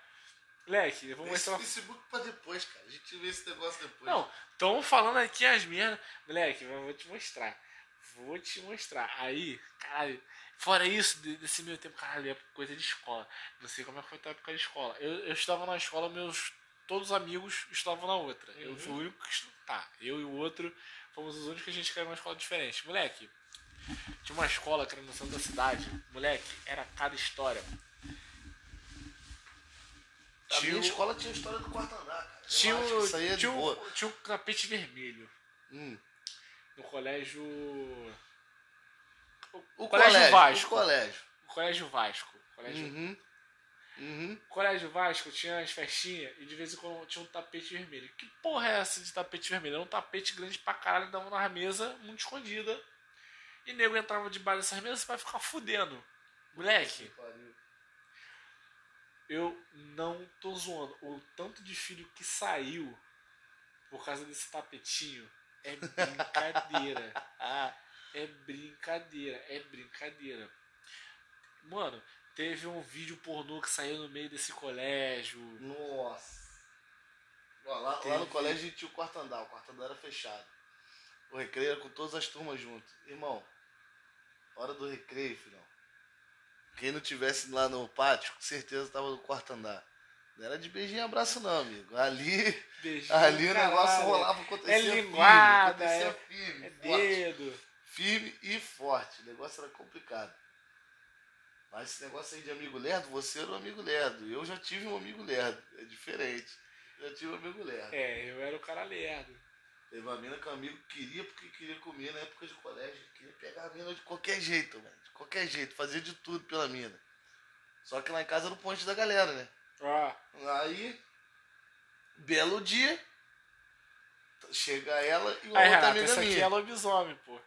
Speaker 1: Moleque, eu vou
Speaker 2: Deixa
Speaker 1: mostrar.
Speaker 2: o Facebook pra depois, cara. A gente vê esse negócio depois.
Speaker 1: Não, estão falando aqui as merdas. Moleque, eu vou te mostrar. Vou te mostrar. Aí, caralho. Fora isso, de- desse meu tempo, caralho, é coisa de escola. Não sei como é que foi a época de escola. Eu, eu estava na escola, meus. Todos os amigos estavam na outra. Eu fui o único que estu- Tá, eu e o outro fomos os únicos que a gente caiu numa escola diferente. Moleque, tinha uma escola que era no centro da cidade. Moleque, era cada história.
Speaker 2: A minha
Speaker 1: Tinha o-
Speaker 2: escola tinha história do quarto andar, cara. Eu
Speaker 1: Tinha,
Speaker 2: acho que
Speaker 1: o-
Speaker 2: isso aí é de
Speaker 1: tinha, um- tapete vermelho
Speaker 2: Hum.
Speaker 1: no colégio.
Speaker 2: O
Speaker 1: Colégio
Speaker 2: colégio,
Speaker 1: Vasco.
Speaker 2: O colégio.
Speaker 1: O Colégio Vasco. Colégio,
Speaker 2: Uhum. Uhum.
Speaker 1: Colégio Vasco tinha as festinhas e de vez em quando tinha um tapete vermelho. Que porra é essa de tapete vermelho? Era um tapete grande pra caralho, dava na mesa, muito escondida. E nego entrava debaixo dessas mesas pra ficar fudendo. Moleque, eu não tô zoando. O tanto de filho que saiu por causa desse tapetinho é brincadeira. É brincadeira, é brincadeira. Mano, teve um vídeo pornô que saiu no meio desse colégio.
Speaker 2: nossa. Ó, lá, lá no colégio a gente tinha o quarto andar. O quarto andar era fechado. O recreio era com todas as turmas junto. Irmão, hora do recreio, filhão. Quem não tivesse lá no pátio, com certeza tava no quarto andar. Não era de beijinho e abraço, não, amigo. Ali,
Speaker 1: Beijinho,
Speaker 2: ali o negócio rolava, acontecia
Speaker 1: É
Speaker 2: firme,
Speaker 1: linguada,
Speaker 2: acontecia
Speaker 1: é-
Speaker 2: firme,
Speaker 1: É
Speaker 2: forte.
Speaker 1: dedo.
Speaker 2: firme e forte. O negócio era complicado. Mas esse negócio aí de amigo lerdo, você era um amigo lerdo. Eu já tive um amigo lerdo. É diferente. Já tive um amigo lerdo.
Speaker 1: É, eu era o cara lerdo.
Speaker 2: Teve uma mina que o amigo queria porque queria comer na época de colégio. Queria pegar a mina de qualquer jeito, mano. De qualquer jeito. Fazia de tudo pela mina. Só que lá em casa era o ponte da galera, né?
Speaker 1: Ó,
Speaker 2: Aí, belo dia, chega ela e uma
Speaker 1: aí,
Speaker 2: outra
Speaker 1: Renato,
Speaker 2: amiga
Speaker 1: isso aqui
Speaker 2: minha.
Speaker 1: é lobisomem, pô.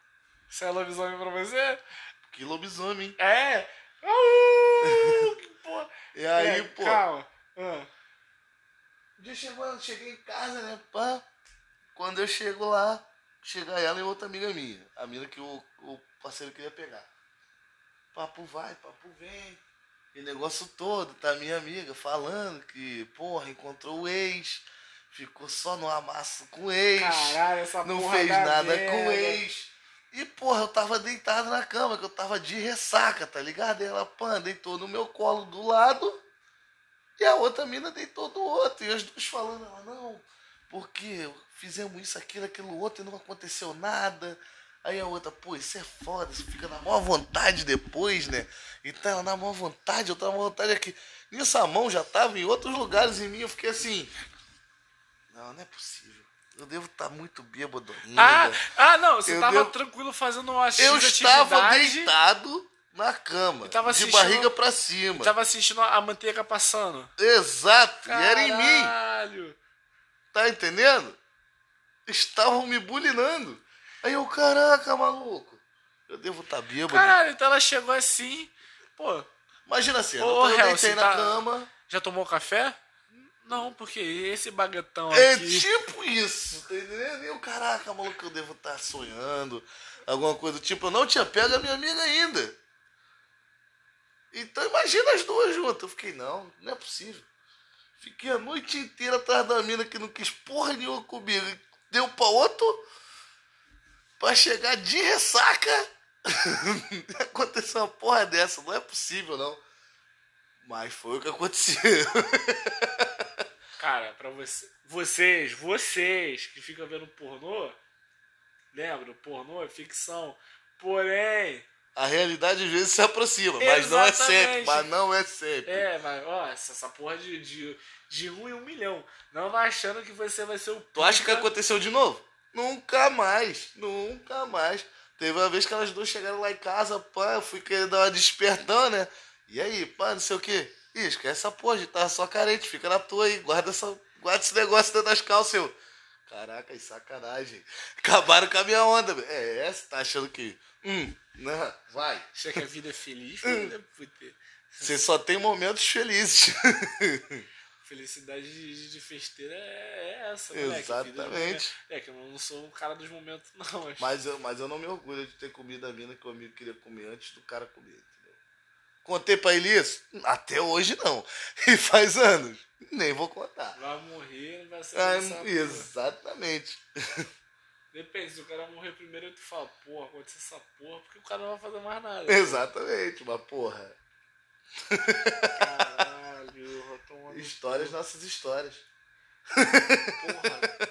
Speaker 1: Isso é lobisomem pra você?
Speaker 2: Que lobisomem, hein?
Speaker 1: É! Uh, que porra.
Speaker 2: E aí,
Speaker 1: É,
Speaker 2: pô.
Speaker 1: Calma. Ah,
Speaker 2: Um dia chegou, cheguei em casa, né, pá. Quando eu chego lá, chega ela e outra amiga minha. A mina que o, o parceiro queria pegar. Papo vai, papo vem. E negócio todo, tá minha amiga falando que, porra, encontrou o ex. Ficou só no amasso com o ex.
Speaker 1: Caralho, essa
Speaker 2: não
Speaker 1: porra
Speaker 2: fez
Speaker 1: da
Speaker 2: nada
Speaker 1: merda.
Speaker 2: com o ex. E, porra, eu tava deitado na cama, que eu tava de ressaca, tá ligado? E ela, pã, deitou no meu colo do lado. E a outra mina deitou do outro. E as duas falando, ela, não, porque fizemos isso, aquilo, aquilo outro e não aconteceu nada. Aí a outra, pô, isso é foda, isso fica na maior vontade depois, né? Então ela na maior vontade, eu tava na maior vontade aqui. Nisso a mão já tava em outros lugares em mim, eu fiquei assim. Não, não é possível. Eu devo estar muito bêbado ainda.
Speaker 1: Ah, ah, não, você
Speaker 2: Eu
Speaker 1: tava
Speaker 2: devo-
Speaker 1: tranquilo fazendo uma X
Speaker 2: eu estava deitado na cama,
Speaker 1: E tava
Speaker 2: de barriga pra cima.
Speaker 1: e tava assistindo a manteiga passando.
Speaker 2: Exato, e era em mim. Tá entendendo? Estavam me bulinando. Aí eu, caraca, maluco. Eu devo estar bêbado.
Speaker 1: Caralho, então ela chegou assim. Pô,
Speaker 2: Imagina assim,
Speaker 1: Ô,
Speaker 2: eu deitei na
Speaker 1: tá-
Speaker 2: cama.
Speaker 1: já tomou café? Não, porque esse baguetão
Speaker 2: É
Speaker 1: aqui.
Speaker 2: tipo isso, tá entendendo? E eu, caraca, maluco, eu devo estar sonhando, alguma coisa do tipo. Eu não tinha pego a minha amiga ainda. Então imagina as duas juntas. Eu fiquei, não, não é possível. Fiquei a noite inteira atrás da mina que não quis porra nenhuma comigo. Deu pra outro pra chegar de ressaca. Aconteceu uma porra dessa, não é possível não. Mas foi o que aconteceu.
Speaker 1: Cara, pra você, vocês, vocês que ficam vendo pornô, lembra, pornô é ficção. Porém,
Speaker 2: A realidade às vezes se aproxima, mas não é sempre.
Speaker 1: Exatamente.
Speaker 2: Mas não é sempre.
Speaker 1: é, mas, ó, essa, essa porra de, de, de um em um milhão. Não vai achando que você vai ser o
Speaker 2: Tu acha que aconteceu de novo? Nunca mais, nunca mais. Teve uma vez que elas duas chegaram lá em casa, pá, eu fui querer dar uma despertão, né? E aí, pá, não sei o quê. Ih, esquece essa porra, gente tá só carente, fica na tua aí, guarda, essa, guarda esse negócio dentro das calças, eu. Caraca, sacanagem. Acabaram com a minha onda, velho. É, você tá achando que. Hum, né? Vai.
Speaker 1: Acha que a vida é feliz, filho da puta.
Speaker 2: Você só tem momentos felizes.
Speaker 1: Felicidade de, de- festeira é, é essa, moleque. Do
Speaker 2: Exatamente.
Speaker 1: momento. É que eu não sou um cara dos momentos, não. Mas...
Speaker 2: Mas eu, mas eu não me orgulho de ter comido a mina que o amigo queria comer antes do cara comer, entendeu? Contei pra ele isso? Até hoje não. E faz anos. Nem vou contar.
Speaker 1: Vai morrer, não vai ser
Speaker 2: Ah, exatamente.
Speaker 1: Depende, se o cara morrer primeiro, tu fala, porra, aconteceu essa porra, porque o cara não vai fazer mais nada.
Speaker 2: Exatamente, uma porra.
Speaker 1: Caralho, no
Speaker 2: Histórias, nossas histórias.
Speaker 1: Porra.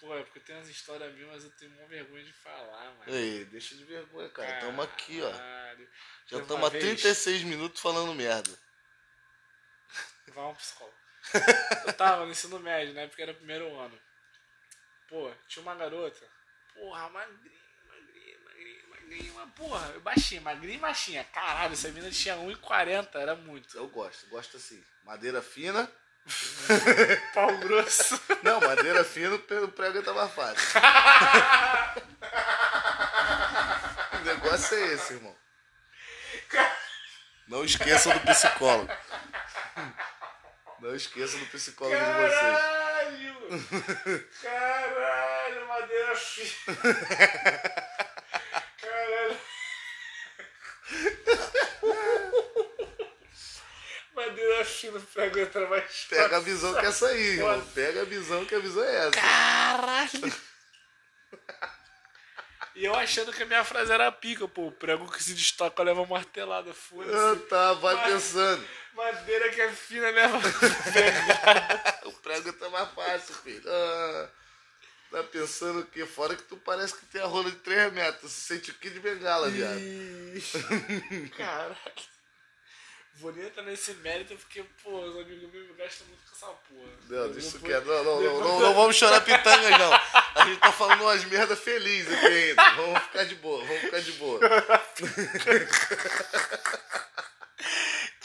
Speaker 1: Pô, é porque tem umas histórias minhas, mas eu tenho uma vergonha de falar, mano.
Speaker 2: Ei, deixa de vergonha, cara. Tamo aqui, ó.
Speaker 1: Caralho.
Speaker 2: Já estamos
Speaker 1: uma
Speaker 2: há
Speaker 1: vez-
Speaker 2: 36 minutos falando merda.
Speaker 1: Vai um psicólogo. eu tava no ensino médio, né? Porque era o primeiro ano. Pô, tinha uma garota. Porra, magrinha, magrinha, magrinha, magrinha. Mas, porra, eu baixinha, magrinha e baixinha. Caralho, essa menina tinha 1,40, era muito.
Speaker 2: Eu gosto, gosto assim. Madeira fina.
Speaker 1: Pau grosso.
Speaker 2: Não, madeira fina, o pre- o prego mais fácil. o negócio é esse, irmão. Não esqueçam do psicólogo. Não esqueçam do psicólogo de vocês.
Speaker 1: Caralho! Caralho, madeira fina. Caralho. Madeira fina pra aguentar mais
Speaker 2: Pega a visão que é essa aí, irmão. Pega a visão que a visão é essa.
Speaker 1: Caralho! E eu achando que a minha frase era pica, pô. O prego que se destaca leva martelada,
Speaker 2: Ah,
Speaker 1: foda-se.
Speaker 2: tá, vai
Speaker 1: Mas-
Speaker 2: pensando.
Speaker 1: Madeira que é fina leva.
Speaker 2: O prego tá mais fácil, filho. Ah, tá pensando o quê? Fora que tu parece que tem a rola de 3 metros. Você sente o que de bengala, viado.
Speaker 1: Caralho. Vou nem entrar nesse mérito porque, pô, os amigos meus gastam muito com essa porra.
Speaker 2: Não, isso que é. Não, não, não, não, não vamos chorar pitangas, não. A gente tá falando umas merda felizes aqui ainda. Vamos ficar de boa, vamos ficar de boa.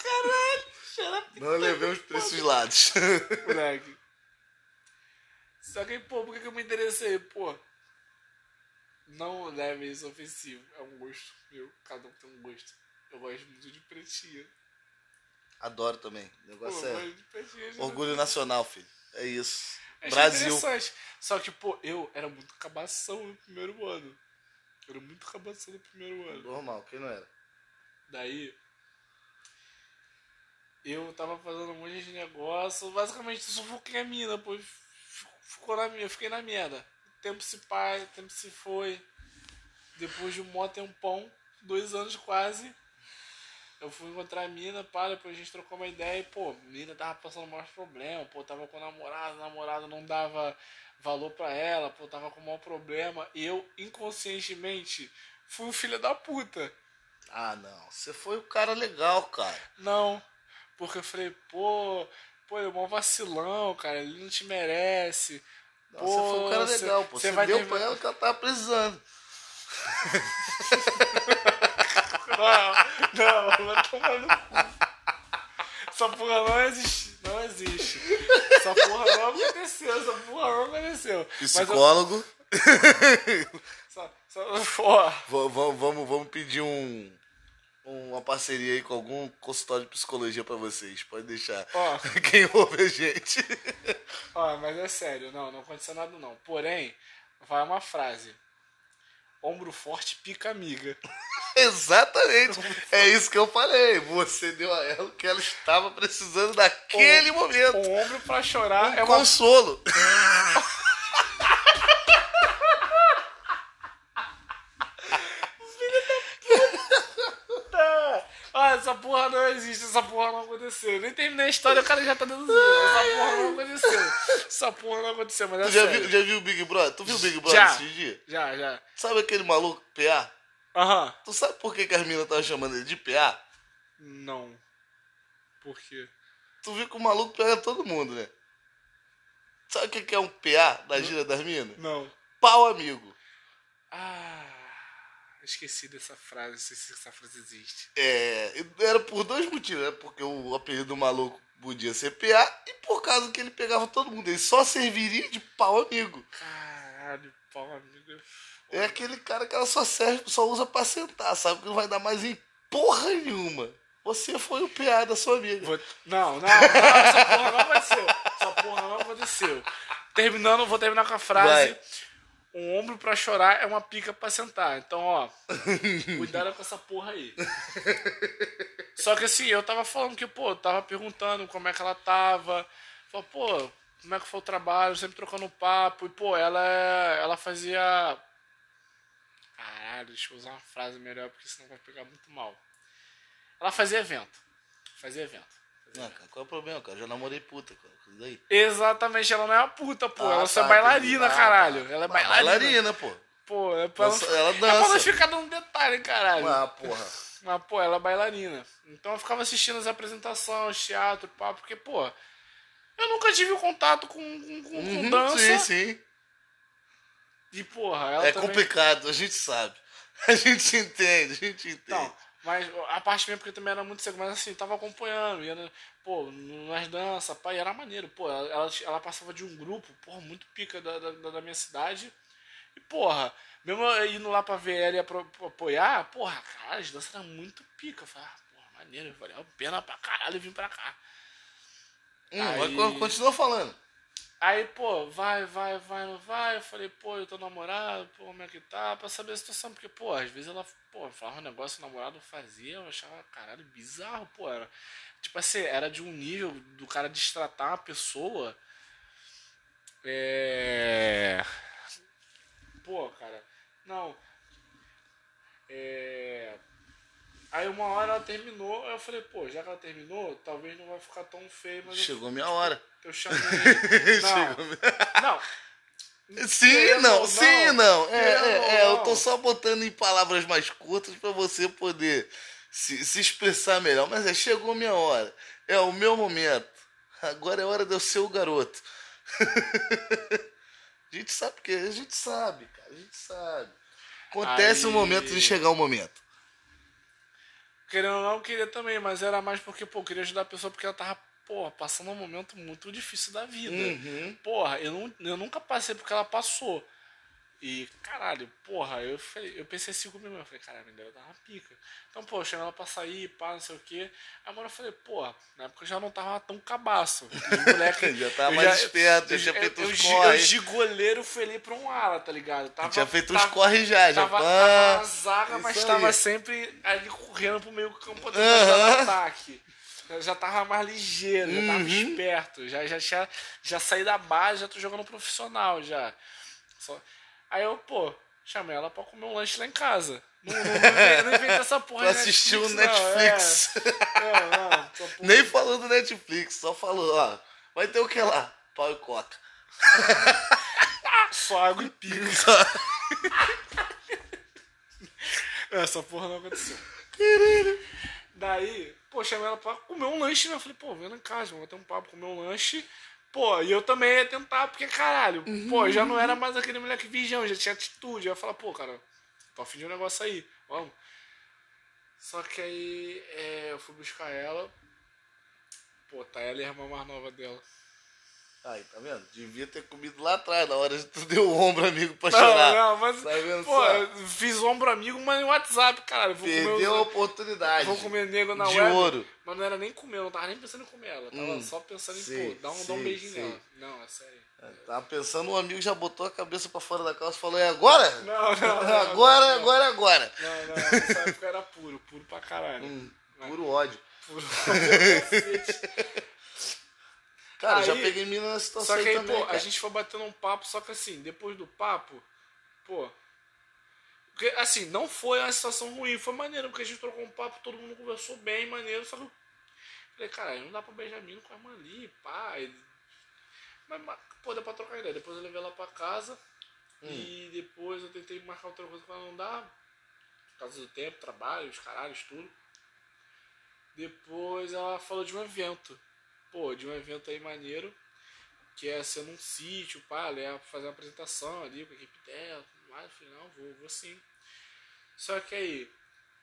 Speaker 1: Caralho, chora
Speaker 2: Não levemos pra esses lados.
Speaker 1: moleque. Só que, pô, por que eu me interessei? Pô, não leve isso ofensivo. É um gosto meu. Cada um tem um gosto. Eu gosto muito de pretinha.
Speaker 2: Adoro também. O
Speaker 1: Pô,
Speaker 2: negócio
Speaker 1: eu
Speaker 2: é
Speaker 1: gosto de pretinha.
Speaker 2: orgulho nacional, filho. É isso.
Speaker 1: Achei
Speaker 2: Brasil.
Speaker 1: interessante. Só que, pô, eu era muito cabação no primeiro ano. Eu era muito cabação no primeiro ano.
Speaker 2: Normal, quem não era?
Speaker 1: Daí, eu tava fazendo um monte de negócio. Basicamente, sufoquei a mina, pô. Ficou na minha, eu fiquei na merda. O tempo se pai, o tempo se foi. Depois de um mó tempão, dois anos quase. Eu fui encontrar a mina, pá, depois a gente trocou uma ideia e, pô, a mina tava passando maiores problemas, pô, tava com o namorado, o namorado não dava valor pra ela, pô, tava com o maior problema. E eu, inconscientemente, fui um filho da puta.
Speaker 2: Ah, não. Você foi o cara legal, cara.
Speaker 1: Não, porque eu falei, pô, pô, ele é um vacilão, cara, ele não te merece. Pô,
Speaker 2: você foi um cara legal, pô.
Speaker 1: cê
Speaker 2: Você
Speaker 1: vai
Speaker 2: deu
Speaker 1: ter-
Speaker 2: pra ela que ela tava precisando.
Speaker 1: Não, não, vai tomar no cu. Essa porra não existe, não existe. Essa porra não aconteceu, essa porra não aconteceu. Mas eu,
Speaker 2: Psicólogo.
Speaker 1: só, só, ó,
Speaker 2: Va- va- Vamos, vamos pedir um. Uma parceria aí com algum consultório de psicologia pra vocês. Pode deixar.
Speaker 1: Ó.
Speaker 2: Quem ouve a gente.
Speaker 1: Ó, mas é sério, não, não aconteceu nada não. Porém, vai uma frase. Ombro forte, pica amiga.
Speaker 2: Exatamente. É isso que eu falei. Você deu a ela o que ela estava precisando naquele
Speaker 1: O-
Speaker 2: momento.
Speaker 1: O ombro pra chorar é
Speaker 2: Um
Speaker 1: uma
Speaker 2: consolo.
Speaker 1: puta. Ah, essa porra não existe, essa porra não aconteceu. Eu nem terminei a história, o cara já tá deduzindo. Essa porra não aconteceu. Essa porra não aconteceu, mas é
Speaker 2: Tu já
Speaker 1: sério.
Speaker 2: viu, já viu o Big Brother? Tu viu o Big Brother
Speaker 1: Já.
Speaker 2: esses dias?
Speaker 1: Já, já.
Speaker 2: Sabe aquele maluco PA?
Speaker 1: Aham.
Speaker 2: Tu sabe por que, que as meninas estavam chamando ele de PA?
Speaker 1: Não. Por quê?
Speaker 2: Tu viu que o maluco pega todo mundo, né? Sabe o que, que é um PA da gíria das minas?
Speaker 1: Não.
Speaker 2: Pau amigo.
Speaker 1: Ah, esqueci dessa frase, não sei se essa frase existe.
Speaker 2: É, era por dois motivos, né? Porque o apelido do maluco podia ser PA e por causa que ele pegava todo mundo. Ele só serviria de pau amigo.
Speaker 1: Caralho, pau amigo.
Speaker 2: É aquele cara que ela só serve, só usa pra sentar, sabe? Que não vai dar mais em porra nenhuma. Você foi o PA da sua amiga.
Speaker 1: Vou- Não, não, não, essa porra não aconteceu. Essa porra não aconteceu. Terminando, vou terminar com a frase.
Speaker 2: Vai.
Speaker 1: Um ombro pra chorar é uma pica pra sentar. Então, ó, cuidado com essa porra aí. Só que assim, eu tava falando que, pô, eu tava perguntando como é que ela tava. Falei, pô, como é que foi o trabalho, sempre trocando papo. E, pô, ela, ela fazia. Caralho, deixa eu usar uma frase melhor, porque senão vai pegar muito mal. Ela fazia evento. Fazia evento.
Speaker 2: Cara, qual é o problema, cara? Eu já namorei puta, cara. Isso daí.
Speaker 1: Exatamente, ela não é uma puta, pô.
Speaker 2: Ah,
Speaker 1: ela só é
Speaker 2: tá,
Speaker 1: bailarina.
Speaker 2: Ah,
Speaker 1: caralho.
Speaker 2: tá.
Speaker 1: Ela é bailarina.
Speaker 2: Bailarina, pô.
Speaker 1: Pô, é pra,
Speaker 2: Dança-
Speaker 1: não,
Speaker 2: ela
Speaker 1: é pra não
Speaker 2: dança.
Speaker 1: ficar dando detalhe, caralho.
Speaker 2: Ah, porra.
Speaker 1: Mas, pô, ela é bailarina. Então eu ficava assistindo as apresentações, teatro, pá, porque, pô, eu nunca tive contato com, com, com- com
Speaker 2: Uhum,
Speaker 1: dança.
Speaker 2: Sim, sim.
Speaker 1: E, porra, ela
Speaker 2: É
Speaker 1: também...
Speaker 2: complicado, a gente sabe. A gente entende, a gente entende.
Speaker 1: Então, mas a parte mesmo porque também era muito cego, mas assim, tava acompanhando, ia, pô, nas danças, e era maneiro, pô, ela, ela, passava de um grupo, porra, muito pica da, da, da minha cidade, e porra, mesmo eu indo lá pra ver ela e apoiar, porra, cara, as danças eram muito pica, eu falei, ah, porra, maneiro, valeu a pena pra caralho vir pra cá.
Speaker 2: Hum,
Speaker 1: aí-
Speaker 2: continua falando.
Speaker 1: Aí, pô, vai, vai, vai, não vai. Eu falei, pô, eu tô namorado, pô, como é que tá? Pra saber a situação, porque, pô, às vezes ela, pô, falava um negócio, o namorado fazia, eu achava, caralho, bizarro, pô. Era, tipo assim, era de um nível do cara destratar uma pessoa. É. Pô, cara, não. É. Aí uma hora ela terminou, aí eu falei, pô, já que ela terminou, talvez não vai ficar tão feio, mas eu-
Speaker 2: Chegou minha hora.
Speaker 1: eu chamei. Não, não.
Speaker 2: Sim, não,
Speaker 1: ou
Speaker 2: sim,
Speaker 1: não,
Speaker 2: não. É, é, é, eu
Speaker 1: não.
Speaker 2: tô só botando em palavras mais curtas pra você poder se, se expressar melhor. Mas é, chegou minha hora. É o meu momento. Agora é hora de eu ser o garoto. a gente sabe porque a gente sabe, cara. A gente sabe. Acontece o
Speaker 1: Aí-
Speaker 2: momento de chegar o momento.
Speaker 1: Querendo ou não, eu queria também, mas era mais porque, pô, eu queria ajudar a pessoa porque ela tava, porra, passando um momento muito difícil da vida.
Speaker 2: Uhum.
Speaker 1: Porra, eu, não, eu nunca passei porque ela passou. E, caralho, porra, eu, falei, eu pensei assim comigo, eu falei, caralho, minha ideia dar uma pica. Então, pô, eu chamei ela pra sair, pá, não sei o quê. Aí hora eu falei, porra, na época eu já não tava tão cabaço. E moleque,
Speaker 2: Já tava mais esperto, já
Speaker 1: eu-
Speaker 2: tinha feito
Speaker 1: eu,
Speaker 2: uns
Speaker 1: eu,
Speaker 2: corre.
Speaker 1: eu de goleiro fui ali pra um ala, tá ligado? Tava,
Speaker 2: Tinha feito
Speaker 1: tava-
Speaker 2: corre já, já.
Speaker 1: Tava, na zaga, mas
Speaker 2: Isso
Speaker 1: tava
Speaker 2: aí.
Speaker 1: sempre ali correndo pro meio campo tentando
Speaker 2: Aham.
Speaker 1: dar ataque. Eu já tava mais ligeiro, já tava
Speaker 2: Uhum.
Speaker 1: esperto. Já, já, tinha, já saí da base, já tô jogando profissional já. Só- Aí eu, pô, chamei ela pra comer um lanche lá em casa. Não, não, não, não inventa essa porra
Speaker 2: assistir o
Speaker 1: Netflix.
Speaker 2: Netflix.
Speaker 1: Não, é. não, não, essa porra-
Speaker 2: Nem falou do Netflix, só falou, ó. Vai ter o que lá? Pau e coca.
Speaker 1: Só água e pica. Essa porra não aconteceu. Daí, pô, chamei ela pra comer um lanche, né? Eu falei, pô, vem lá em casa, vamos bater um papo, comer um lanche. Pô, e eu também ia tentar, porque, caralho, pô, já não era mais aquele moleque virgão, já tinha atitude. Eu ia falar, pô, cara, tô afim de um negócio aí, vamos. Só que aí é, eu fui buscar ela. Pô, tá ela e a irmã mais nova dela.
Speaker 2: Aí, tá vendo? Devia ter comido lá atrás, na hora de tu deu o ombro amigo pra chorar.
Speaker 1: Não, não, mas.
Speaker 2: Tá vendo
Speaker 1: pô,
Speaker 2: só?
Speaker 1: fiz ombro amigo, mas no WhatsApp, cara. Vou comer,
Speaker 2: Perdeu a
Speaker 1: os-
Speaker 2: oportunidade.
Speaker 1: vou comer nego na
Speaker 2: de
Speaker 1: web.
Speaker 2: ouro.
Speaker 1: Mas não era nem comer, eu não tava nem pensando em comer ela. Tava
Speaker 2: Hum,
Speaker 1: só pensando em,
Speaker 2: sei,
Speaker 1: pô, dar um, dar um beijinho
Speaker 2: sei.
Speaker 1: nela. Não, é sério.
Speaker 2: Tava pensando, um amigo já botou a cabeça pra fora da calça e falou, é agora?
Speaker 1: Não, não,
Speaker 2: agora,
Speaker 1: não,
Speaker 2: agora, agora.
Speaker 1: Não, não, nessa época era puro, puro pra caralho.
Speaker 2: Hum,
Speaker 1: Mas-
Speaker 2: puro ódio.
Speaker 1: Puro cacete.
Speaker 2: Cara, eu já
Speaker 1: Aí-
Speaker 2: peguei mina na situação
Speaker 1: Só que aí,
Speaker 2: também,
Speaker 1: pô,
Speaker 2: cara.
Speaker 1: a gente foi batendo um papo, só que assim, depois do papo, pô. Porque, assim, não foi uma situação ruim, foi maneiro, porque a gente trocou um papo, todo mundo conversou bem, maneiro, só que eu falei, cara, não dá pra beijar menino com a irmã ali, pá. Mas, mas, pô, dá pra trocar ideia. Depois eu levei ela pra casa e depois eu tentei marcar outra coisa pra ela não dar. Por causa do tempo, trabalho, os caralhos, tudo. Depois ela falou de um evento. Pô, de um evento aí maneiro. Que é ser num sítio, pá, ia fazer uma apresentação ali com a equipe dela, tudo mais. Eu falei, não, vou, vou sim. Só que aí,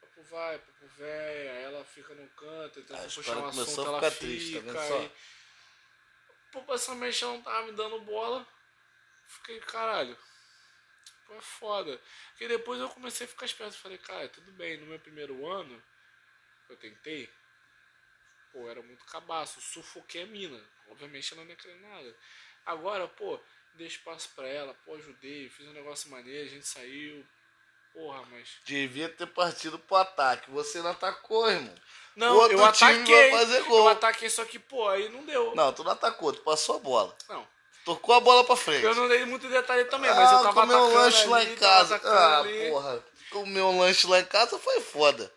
Speaker 1: papo vai, papo véi, aí ela fica num canto, tentando
Speaker 2: A
Speaker 1: puxar um assunto, ela fica.
Speaker 2: tá só?
Speaker 1: aí, Pô, basicamente ela não tava me dando bola. Fiquei, caralho. Pô, é foda. Porque depois eu comecei a ficar esperto. Falei, cara, tudo bem, no meu primeiro ano, eu tentei. Pô, era muito cabaço. Sufoquei a mina. Obviamente ela não ia querer nada. Agora, pô, dei espaço pra ela, pô, ajudei, fiz um negócio maneiro, a gente saiu. Porra, mas.
Speaker 2: Devia ter partido pro ataque. Você não atacou, irmão.
Speaker 1: Não,
Speaker 2: Outro
Speaker 1: eu ataquei.
Speaker 2: vai fazer gol.
Speaker 1: Eu ataquei, só que, pô, aí não deu.
Speaker 2: Não, tu não atacou, tu passou a bola.
Speaker 1: Não.
Speaker 2: Tocou a bola pra frente.
Speaker 1: Eu não dei muito detalhe também, mas eu
Speaker 2: ah,
Speaker 1: tava
Speaker 2: comeu um
Speaker 1: atacando
Speaker 2: lanche lá
Speaker 1: ali,
Speaker 2: em
Speaker 1: tava
Speaker 2: casa. Ah,
Speaker 1: ali.
Speaker 2: porra. Comer um lanche lá em casa foi foda.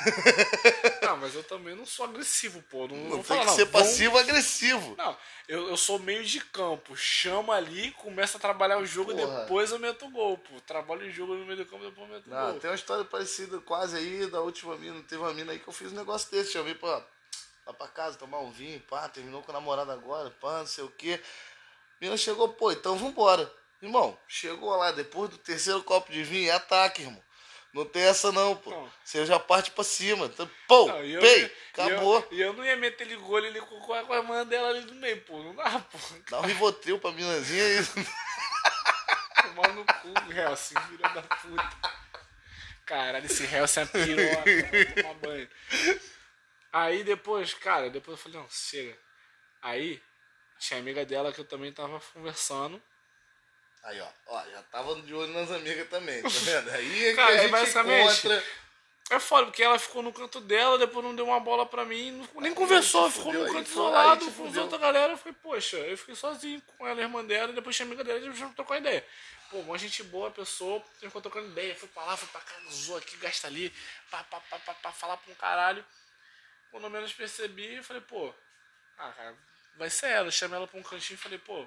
Speaker 1: Não, mas eu também não sou agressivo, pô. Não,
Speaker 2: Não tem
Speaker 1: falar,
Speaker 2: que
Speaker 1: não.
Speaker 2: ser passivo-agressivo.
Speaker 1: Não, eu, eu sou meio de campo. Chama ali, começa a trabalhar o jogo,
Speaker 2: Porra.
Speaker 1: depois eu meto o gol, pô. Trabalho o jogo no meio do campo, depois eu meto o
Speaker 2: Não,
Speaker 1: gol.
Speaker 2: tem uma história parecida quase aí da última mina. Teve uma mina aí que eu fiz um negócio desse. Chamei pra, lá pra casa tomar um vinho, pá, terminou com a namorada agora, pá, não sei o quê. A mina chegou, pô, então vambora. Irmão, chegou lá, depois do terceiro copo de vinho, é ataque, irmão. Não tem essa não, pô.
Speaker 1: Não.
Speaker 2: Você já parte pra cima. Então, pô,
Speaker 1: Não, e eu-
Speaker 2: pei, acabou.
Speaker 1: eu- E eu, não ia meter ele gol ali com, com a irmã dela ali no meio, pô. Não dá, pô.
Speaker 2: Dá um rivotril pra minazinha e...
Speaker 1: Tomar no cu, Helson, filha da puta. Caralho, esse Helson é piroca, tomar banho. Aí depois, cara, depois eu falei, não, chega. Aí, tinha amiga dela que eu também tava conversando.
Speaker 2: Aí, ó, ó, já tava de olho nas amigas também, tá vendo? Aí é que
Speaker 1: Cara,
Speaker 2: a
Speaker 1: aí
Speaker 2: gente
Speaker 1: basicamente-
Speaker 2: encontra...
Speaker 1: É foda, porque ela ficou no canto dela, depois não deu uma bola pra mim, não- nem conversou,
Speaker 2: te
Speaker 1: ficou
Speaker 2: aí
Speaker 1: canto isolado,
Speaker 2: aí
Speaker 1: com os outra galera. Eu falei, poxa, eu fiquei sozinho com ela, a irmã dela, e depois tinha amiga dela e a gente trocou ideia. Pô, uma gente boa, pessoa, ficou trocando ideia, foi pra lá, foi pra cá, zoou aqui, gasta ali, pá, pá, pá, pá, pá, falar pra um caralho. Quando menos percebi, eu falei, pô, ah, cara, vai ser ela. Eu chamei ela pra um cantinho e falei, pô,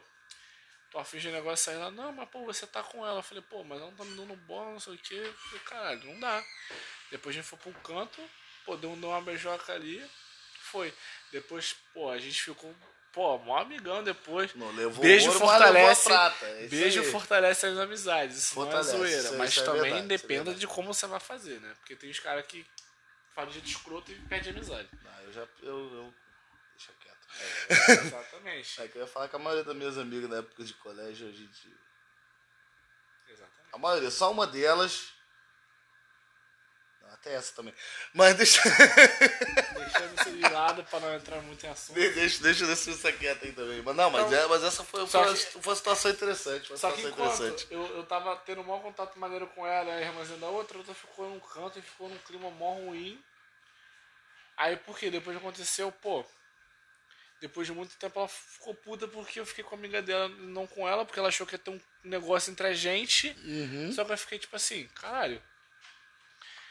Speaker 1: afim de negócio aí. Ela, não, mas pô, você tá com ela. Eu falei, pô, mas ela não tá me dando bola, não sei o que. Eu falei, caralho, não dá. Depois a gente foi pro canto, pô, deu, uma beijoca ali, foi. Depois, pô, a gente ficou, pô, mó amigão depois.
Speaker 2: Não levou
Speaker 1: Beijo
Speaker 2: ouro,
Speaker 1: fortalece.
Speaker 2: levou a prata. É isso
Speaker 1: beijo
Speaker 2: aí.
Speaker 1: fortalece as amizades. Isso
Speaker 2: Fortalece,
Speaker 1: não é zoeira.
Speaker 2: isso-
Speaker 1: mas
Speaker 2: isso é
Speaker 1: também
Speaker 2: verdade, isso é
Speaker 1: de como você vai fazer, né? Porque tem os caras que fazem jeito escroto e perde amizade.
Speaker 2: Não, eu já... Eu, eu... Deixa quieto.
Speaker 1: Exatamente.
Speaker 2: É que eu ia falar que a maioria das minhas amigas na época de colégio, hoje em dia...
Speaker 1: Exatamente.
Speaker 2: A maioria, só uma delas... Não, até essa também. Mas deixa...
Speaker 1: Deixando isso de lado pra não entrar muito em assunto.
Speaker 2: deixa, deixa eu isso quieto aí também. Mas não, mas,
Speaker 1: Então,
Speaker 2: é, mas essa foi, foi,
Speaker 1: que-
Speaker 2: uma situação interessante. Uma
Speaker 1: Só que
Speaker 2: situação
Speaker 1: enquanto
Speaker 2: interessante.
Speaker 1: eu, eu tava tendo um mau contato maneiro com ela, a irmãzinha da outra, a outra ficou num canto e ficou num clima mó ruim. Aí por quê? Depois aconteceu, pô. Depois de muito tempo ela ficou puta porque eu fiquei com a amiga dela, não com ela, porque ela achou que ia ter um negócio entre a gente.
Speaker 2: Uhum.
Speaker 1: Só que eu fiquei tipo assim, caralho.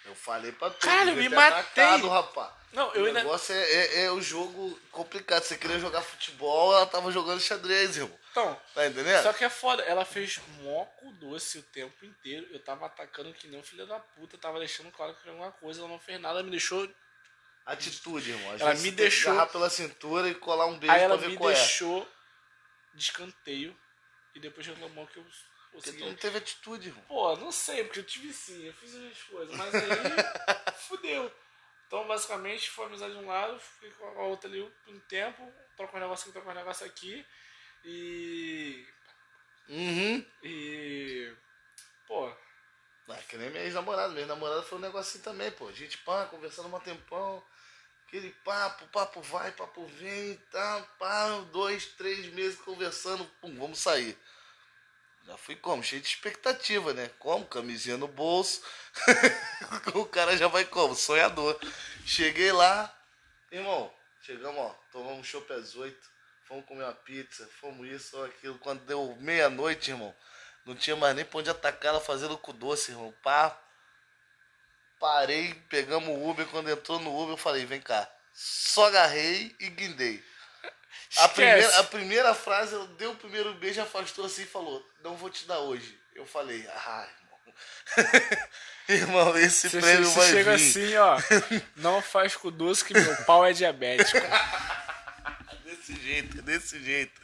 Speaker 2: Eu falei pra tu.
Speaker 1: Cara,
Speaker 2: devia
Speaker 1: me matei.
Speaker 2: atacado, rapaz.
Speaker 1: Não, eu
Speaker 2: o
Speaker 1: ainda.
Speaker 2: negócio é, é, é o jogo complicado. Você queria jogar futebol, ela tava jogando xadrez, irmão.
Speaker 1: Então,
Speaker 2: Tá entendendo?
Speaker 1: Só que é foda, ela fez moco doce o tempo inteiro. Eu tava atacando que nem um filho da puta, tava deixando claro que era alguma coisa, ela não fez nada, ela me deixou.
Speaker 2: Atitude, irmão.
Speaker 1: Ela me deixou-
Speaker 2: agarrar pela cintura e colar um beijo
Speaker 1: Aí
Speaker 2: pra
Speaker 1: ela
Speaker 2: ver
Speaker 1: me
Speaker 2: é.
Speaker 1: deixou de escanteio e depois reclamou que eu
Speaker 2: Porque tu não teve atitude, irmão.
Speaker 1: Pô, não sei, porque eu tive sim, eu fiz as coisas, mas aí fudeu. Então, basicamente, foi amizade de um lado, fiquei com a outra ali um tempo, troca um negócio aqui, troca um negócio aqui. E.
Speaker 2: Uhum.
Speaker 1: E. Pô.
Speaker 2: Ah, que nem minha ex-namorada. Minha namorada foi um negócio assim também, pô. A gente, pá, conversando um tempão. Aquele papo, papo vai, papo vem, tá, pá, dois, três meses conversando, pum, vamos sair. Já fui como? Cheio de expectativa, né? Como? Camisinha no bolso. o cara já vai como? Sonhador. Cheguei lá, irmão, chegamos, ó, tomamos um chopp às oito, fomos comer uma pizza, fomos isso, aquilo. Quando deu meia-noite, irmão, não tinha mais nem pra onde atacar ela fazendo com doce, irmão. Pá, parei, pegamos o Uber. Quando entrou no Uber, eu falei: vem cá. Só agarrei e guindei. A primeira, a primeira frase, ela deu o primeiro beijo, afastou assim e falou: Não vou te dar hoje. Eu falei: Ah, irmão. irmão, esse
Speaker 1: Você
Speaker 2: prêmio vai
Speaker 1: você chega assim, ó. Não faz com doce que meu pau é diabético.
Speaker 2: Desse jeito, desse jeito.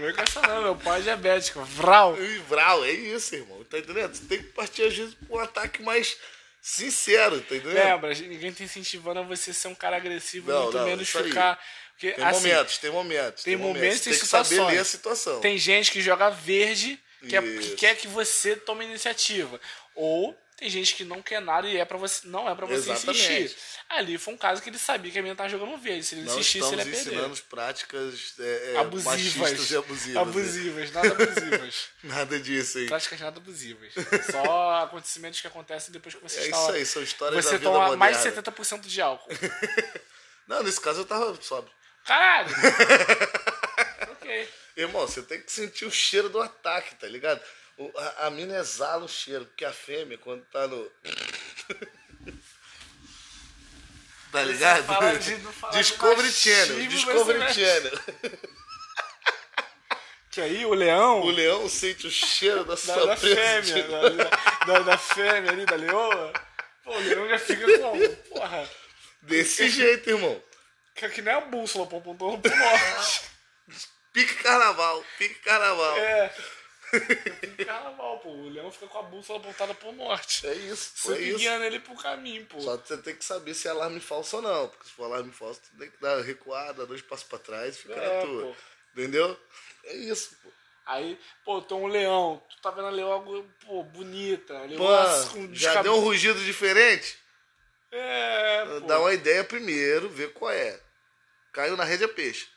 Speaker 1: Não vem com essa não, meu pau é diabético. Vral.
Speaker 2: Vral, é isso, irmão. Tá entendendo? Você tem que partir, às vezes, pra um ataque mais sincero, tá entendendo?
Speaker 1: Lembra, ninguém tá incentivando a você ser um cara agressivo,
Speaker 2: Não,
Speaker 1: muito
Speaker 2: não,
Speaker 1: menos ficar. Porque,
Speaker 2: Tem
Speaker 1: assim,
Speaker 2: momentos, tem momentos.
Speaker 1: tem momentos, tem
Speaker 2: tem que saber ler a situação.
Speaker 1: Tem gente que joga verde, que, é- que quer que você tome iniciativa. Ou tem gente que não quer nada e é para você, não é pra você
Speaker 2: Exatamente.
Speaker 1: insistir. Ali foi um caso que ele sabia que a menina tava jogando verde. Se ele
Speaker 2: Não
Speaker 1: insistisse, ele ia perder.
Speaker 2: ensinando práticas é, é,
Speaker 1: abusivas.
Speaker 2: machistas e abusivas. né?
Speaker 1: Abusivas, nada abusivas.
Speaker 2: Nada disso, hein?
Speaker 1: Práticas nada abusivas. Só acontecimentos que acontecem depois que você
Speaker 2: É
Speaker 1: está
Speaker 2: isso aí, são histórias
Speaker 1: Você
Speaker 2: da vida
Speaker 1: toma
Speaker 2: moderna.
Speaker 1: mais de 70% de álcool.
Speaker 2: Não, nesse caso eu tava sóbrio.
Speaker 1: Caralho! ok.
Speaker 2: Irmão, você tem que sentir o cheiro do ataque, tá ligado? O- a, a mina exala o cheiro, porque a fêmea, quando tá no. tá ligado?
Speaker 1: fala de- não fala de
Speaker 2: Discovery
Speaker 1: machismo,
Speaker 2: Channel, Discovery. Channel.
Speaker 1: Que aí o leão.
Speaker 2: O leão sente o cheiro da
Speaker 1: da,
Speaker 2: sua
Speaker 1: da
Speaker 2: presa.
Speaker 1: fêmea, da, da, da fêmea ali, da leoa. Pô, o leão já fica como? Porra.
Speaker 2: Desse jeito, irmão.
Speaker 1: Que, que nem a bússola, pô, apontando pro norte.
Speaker 2: Pique carnaval, pique carnaval.
Speaker 1: É. Fica carnaval, pô. O leão fica com a bússola apontada pro norte.
Speaker 2: É isso,
Speaker 1: Você
Speaker 2: é isso.
Speaker 1: guiando ele pro caminho, pô.
Speaker 2: Só que você tem que saber se é alarme falso ou não. Porque se for alarme falso, tu tem que dar recuada, dois passos pra trás e fica
Speaker 1: É,
Speaker 2: na tua.
Speaker 1: pô.
Speaker 2: Entendeu? É isso, pô.
Speaker 1: Aí, pô, tem um leão. Tu tá vendo a leoa, pô, bonita.
Speaker 2: Pô,
Speaker 1: Leoa com
Speaker 2: já deu um rugido diferente?
Speaker 1: É, pô.
Speaker 2: Dá uma ideia primeiro, vê qual é. Caiu na rede é peixe.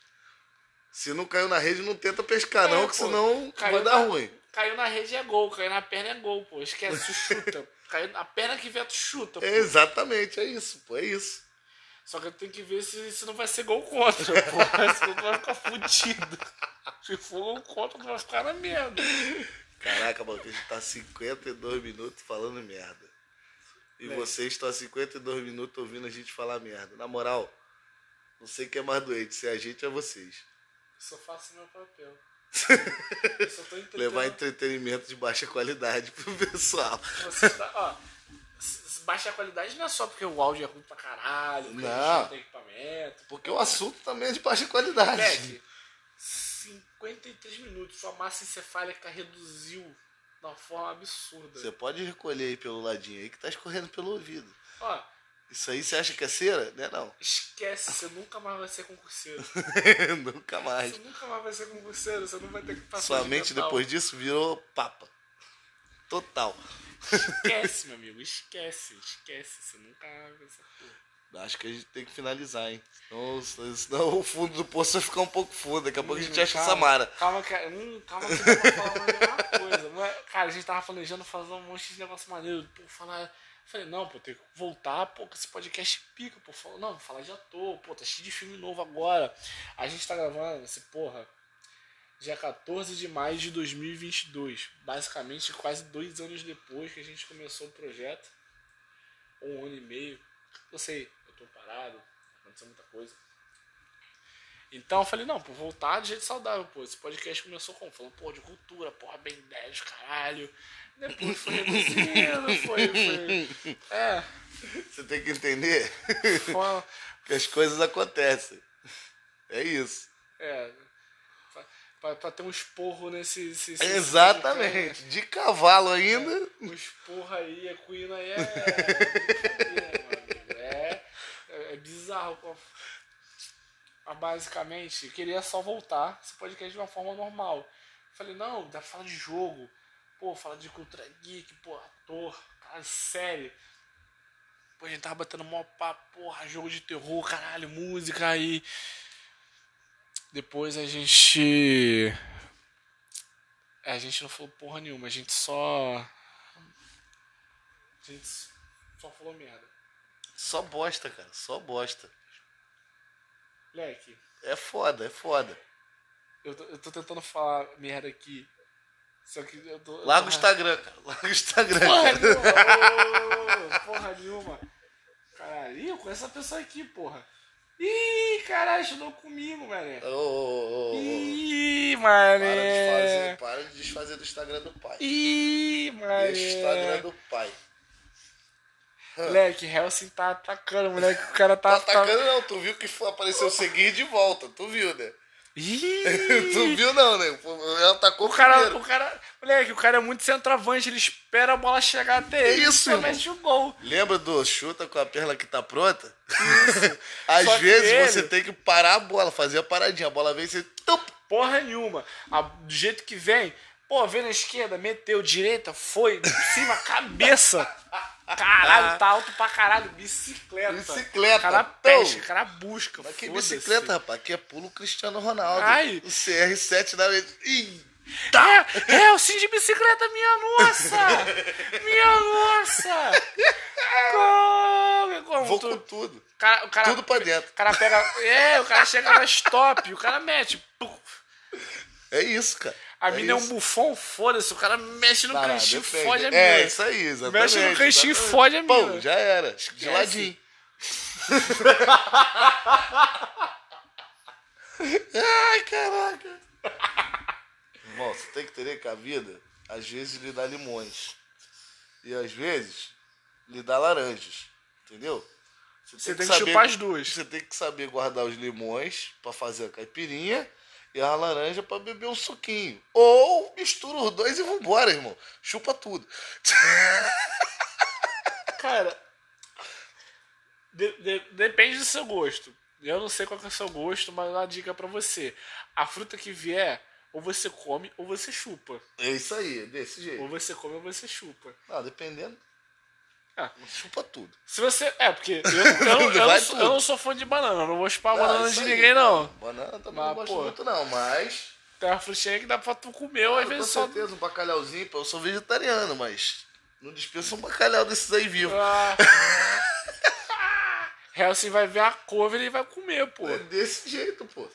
Speaker 2: Se não caiu na rede, não tenta pescar,
Speaker 1: É,
Speaker 2: não, que
Speaker 1: pô.
Speaker 2: senão vai dar
Speaker 1: na-
Speaker 2: ruim.
Speaker 1: Caiu na rede é gol, caiu na perna é gol, pô. Esquece, chuta. caiu na perna que tu chuta, pô.
Speaker 2: É, exatamente, é isso, pô, é isso.
Speaker 1: Só que tem que ver se, se não vai ser gol contra, pô. Senão tu vai ficar fudido. Se for gol contra, tu vai ficar na merda.
Speaker 2: Caraca, mano, a gente tá 52 minutos falando merda. E
Speaker 1: Bem.
Speaker 2: vocês estão há 52 minutos ouvindo a gente falar merda. Na moral, não sei quem é mais doente, se é a gente ou é vocês.
Speaker 1: Só faço meu papel. Eu só tô entendendo.
Speaker 2: Levar entretenimento de baixa qualidade pro pessoal.
Speaker 1: Você tá, ó, baixa qualidade não é só porque o áudio é ruim pra caralho, porque a gente
Speaker 2: Não.
Speaker 1: não tem equipamento.
Speaker 2: Porque o assunto também é de baixa qualidade.
Speaker 1: Moleque, 53 minutos, sua massa encefálica reduziu de uma forma absurda.
Speaker 2: Você pode recolher aí pelo ladinho aí que tá escorrendo pelo ouvido.
Speaker 1: Ó,
Speaker 2: Isso aí você acha que é cera? Não é não.
Speaker 1: esquece, você nunca mais vai ser concurseiro.
Speaker 2: Nunca mais.
Speaker 1: Você nunca mais vai ser concurseiro, você não vai ter que passar
Speaker 2: Sua
Speaker 1: de
Speaker 2: mente depois disso virou papa. Total.
Speaker 1: Esquece, meu amigo, esquece, esquece. Você nunca vai ser porra.
Speaker 2: Acho que a gente tem que finalizar, hein? Senão, senão o fundo do poço vai ficar um pouco fundo. Daqui a pouco a gente acha
Speaker 1: calma,
Speaker 2: Samara.
Speaker 1: Calma, que, hum, calma que pra falar mais de uma coisa. Mas, cara, a gente tava planejando fazer um monte de negócio maneiro. Pô, falar. Falei, não, pô, tem que voltar, pô, que esse podcast pica, pô. Fala, não, falar de ator, pô, tá cheio de filme novo agora. A gente tá gravando esse, porra, dia 14 de maio de 2022. Basicamente, quase dois anos depois que a gente começou o projeto. Ou um ano e meio. Eu sei, eu tô parado, aconteceu muita coisa. Então eu falei, não, pô, voltar de jeito saudável, pô. Esse podcast começou como? Falando, pô, de cultura, porra, bem 10, caralho. Depois foi reduzindo, foi, foi. É,
Speaker 2: Você tem que entender
Speaker 1: foi.
Speaker 2: que as coisas acontecem. É isso.
Speaker 1: É. Pra, pra ter um esporro nesse. esse- esse-
Speaker 2: Exatamente. De cavalo ainda.
Speaker 1: Um esporro aí, a Queen aí é. É, é, é bizarro. Mas, basicamente, queria só voltar esse podcast de uma forma normal. Falei, não, dá pra falar de jogo. Pô, falar de cultura geek, pô, ator, cara, série. Pô, a gente tava batendo mó papo, porra, jogo de terror, caralho, música aí. Depois a gente. A gente não falou porra nenhuma, a gente só. A gente só falou merda.
Speaker 2: Só bosta, cara. Só bosta.
Speaker 1: Leque,
Speaker 2: É foda, é foda.
Speaker 1: eu tô, eu tô tentando falar merda aqui. Só que eu tô.
Speaker 2: Larga o Instagram, cara. Larga o Instagram.
Speaker 1: Porra nenhuma! ô, porra nenhuma! Caralho, ih, eu conheço essa pessoa aqui, porra. Ih, caralho, estudou comigo, mané.
Speaker 2: Ô, ô, ô.
Speaker 1: Ih,
Speaker 2: Para de
Speaker 1: mané.
Speaker 2: fazer, para de desfazer do Instagram do pai.
Speaker 1: Ih, mané.
Speaker 2: Deixa o Instagram do pai.
Speaker 1: Moleque, Helsing tá atacando, moleque. O cara
Speaker 2: Tá
Speaker 1: tá.
Speaker 2: atacando não, tu viu que apareceu seguir de volta, tu viu, né? Tu viu não, né? Ela atacou
Speaker 1: O cara,
Speaker 2: primeiro.
Speaker 1: o cara, moleque, o cara é muito centroavante, ele espera a bola chegar até ele
Speaker 2: Isso,
Speaker 1: e mete o gol.
Speaker 2: Lembra do chuta com a perna que tá pronta? Às
Speaker 1: Só
Speaker 2: vezes
Speaker 1: ele-
Speaker 2: você tem que parar a bola, fazer a paradinha. A bola vem e você. Tup!
Speaker 1: Porra nenhuma. A- do jeito que vem, pô, vem na esquerda, meteu, direita, foi, de cima, cabeça. Caralho, tá alto pra caralho. Bicicleta.
Speaker 2: Bicicleta,
Speaker 1: O cara
Speaker 2: pô.
Speaker 1: pesca, o cara busca.
Speaker 2: Mas que bicicleta, rapaz? Aqui é pulo Cristiano Ronaldo.
Speaker 1: Ai.
Speaker 2: O CR7 da vez. Ih!
Speaker 1: É, é, o sim de bicicleta, minha nossa! minha nossa! Como, como
Speaker 2: Vou
Speaker 1: tu-
Speaker 2: com tudo.
Speaker 1: cara, cara,
Speaker 2: Tudo pra dentro.
Speaker 1: O cara pega. É, o cara chega na stop, o cara mete.
Speaker 2: É isso, cara.
Speaker 1: A mina é um bufão, foda-se. O cara mexe no
Speaker 2: depende.
Speaker 1: fode a mina.
Speaker 2: É, isso aí, exatamente.
Speaker 1: Mexe no
Speaker 2: exatamente.
Speaker 1: fode a mina.
Speaker 2: Pô, já era. De ladinho. Ai, caraca. Irmão, você tem que entender que a vida, às vezes, lhe dá limões. E às vezes, lhe dá laranjas. Entendeu?
Speaker 1: Você tem que chupar as duas.
Speaker 2: Você tem que saber guardar os limões pra fazer a caipirinha e a laranja pra beber um suquinho. Ou mistura os dois e vambora, irmão. Chupa tudo.
Speaker 1: Cara, de- de- depende do seu gosto. Eu não sei qual é o seu gosto, mas uma dica pra você. A fruta que vier, ou você come ou você chupa.
Speaker 2: É isso aí, desse jeito.
Speaker 1: Ou você come ou você chupa.
Speaker 2: Não, dependendo.
Speaker 1: Ah.
Speaker 2: Chupa tudo.
Speaker 1: Se você. É, porque eu, eu, não- eu não sou, eu não sou fã de banana, não vou chupar
Speaker 2: Ah,
Speaker 1: banana de
Speaker 2: aí,
Speaker 1: ninguém, não.
Speaker 2: Banana também
Speaker 1: Mas,
Speaker 2: não gosto
Speaker 1: pô.
Speaker 2: muito, não, mas.
Speaker 1: Tem uma frutinha que dá pra tu comer, ou às
Speaker 2: com
Speaker 1: vezes só.
Speaker 2: certeza, um bacalhauzinho, pô, eu sou vegetariano, mas. Não dispensa um bacalhau desses aí vivo.
Speaker 1: Ah. Helsing vai ver a couve e vai comer, pô.
Speaker 2: É desse jeito, pô.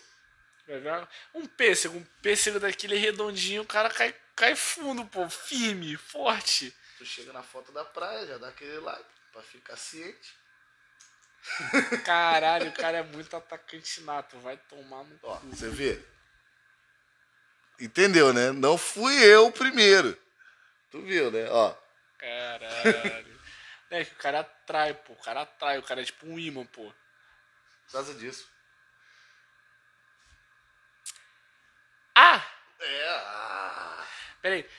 Speaker 1: Vai ver a- Um pêssego, um pêssego daquele redondinho, o cara cai, cai fundo, pô, firme, forte.
Speaker 2: Tu chega na foto da praia, já dá aquele like pra ficar ciente.
Speaker 1: Caralho, o cara é muito atacante nato, vai tomar no
Speaker 2: Ó,
Speaker 1: cu.
Speaker 2: você vê? Entendeu, né? Não fui eu o primeiro. Tu viu, né? Ó.
Speaker 1: Caralho. É que o cara atrai, pô, o cara atrai, o cara é tipo um imã, pô.
Speaker 2: Por causa disso.
Speaker 1: Ah!
Speaker 2: É. Ah.
Speaker 1: Peraí.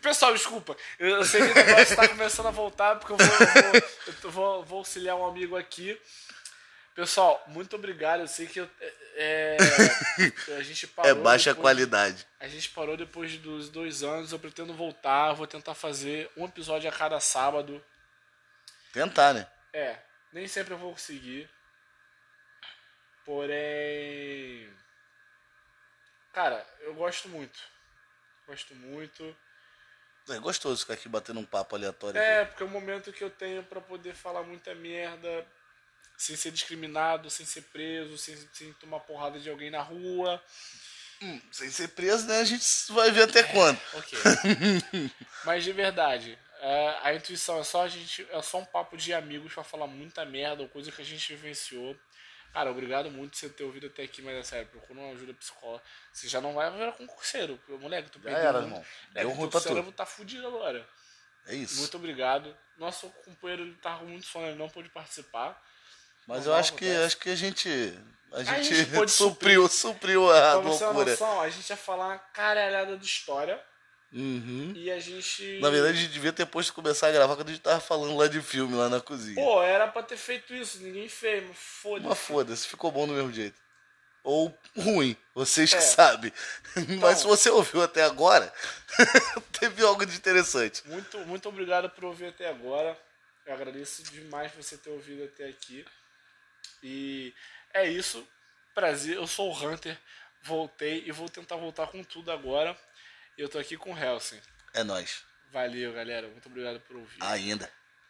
Speaker 1: Pessoal, desculpa. Eu sei que o negócio tá começando a voltar, porque eu vou, eu vou, eu vou- vou auxiliar um amigo aqui. Pessoal, muito obrigado. Eu sei que eu- é, é, a gente parou.
Speaker 2: É baixa
Speaker 1: depois-
Speaker 2: qualidade.
Speaker 1: A gente parou depois dos dois anos. Eu pretendo voltar. Vou tentar fazer um episódio a cada sábado.
Speaker 2: Tentar, né?
Speaker 1: É, nem sempre eu vou conseguir. Porém. Cara, eu gosto muito. Gosto muito.
Speaker 2: É gostoso ficar aqui batendo um papo aleatório.
Speaker 1: É,
Speaker 2: aqui.
Speaker 1: porque é o momento que eu tenho pra poder falar muita merda. Sem ser discriminado, sem ser preso, sem, sem tomar porrada de alguém na rua.
Speaker 2: Hum, sem ser preso, né? A gente vai ver até quando.
Speaker 1: Ok. Mas de verdade, é, a intuição é só a gente. É só um papo de amigos pra falar muita merda ou coisa que a gente vivenciou. Cara, obrigado muito por você ter ouvido até aqui, mas é sério, procura uma ajuda psicológica. Você já não vai virar concurseiro. Moleque, tu perdeu
Speaker 2: era,
Speaker 1: muito.
Speaker 2: irmão.
Speaker 1: É,
Speaker 2: Deu ruim pra
Speaker 1: cérebro tá fudido agora.
Speaker 2: É isso.
Speaker 1: Muito obrigado. Nosso companheiro ele tava com muito sono, ele não pôde participar.
Speaker 2: Mas eu acho que, acho que a gente. A
Speaker 1: A
Speaker 2: gente,
Speaker 1: gente pôde
Speaker 2: supriu, supriu a
Speaker 1: Pra você
Speaker 2: loucura.
Speaker 1: noção, a gente ia falar uma caralhada de história
Speaker 2: Uhum.
Speaker 1: e a gente.
Speaker 2: Na verdade, a gente devia ter posto começar a gravar quando a gente tava falando lá de filme, lá na cozinha.
Speaker 1: Pô, era pra ter feito isso, ninguém fez, mas
Speaker 2: Mas
Speaker 1: foda-se.
Speaker 2: foda-se, ficou bom do mesmo jeito. Ou ruim, vocês que
Speaker 1: É.
Speaker 2: sabem. Mas se você ouviu até agora, teve algo de interessante.
Speaker 1: Muito, muito obrigado por ouvir até agora. Eu agradeço demais você ter ouvido até aqui. E é isso. Prazer, eu sou o Hunter. Voltei e vou tentar voltar com tudo agora. Eu tô aqui com o Helsing.
Speaker 2: É nóis.
Speaker 1: Valeu, galera. Muito obrigado por ouvir.
Speaker 2: Ainda.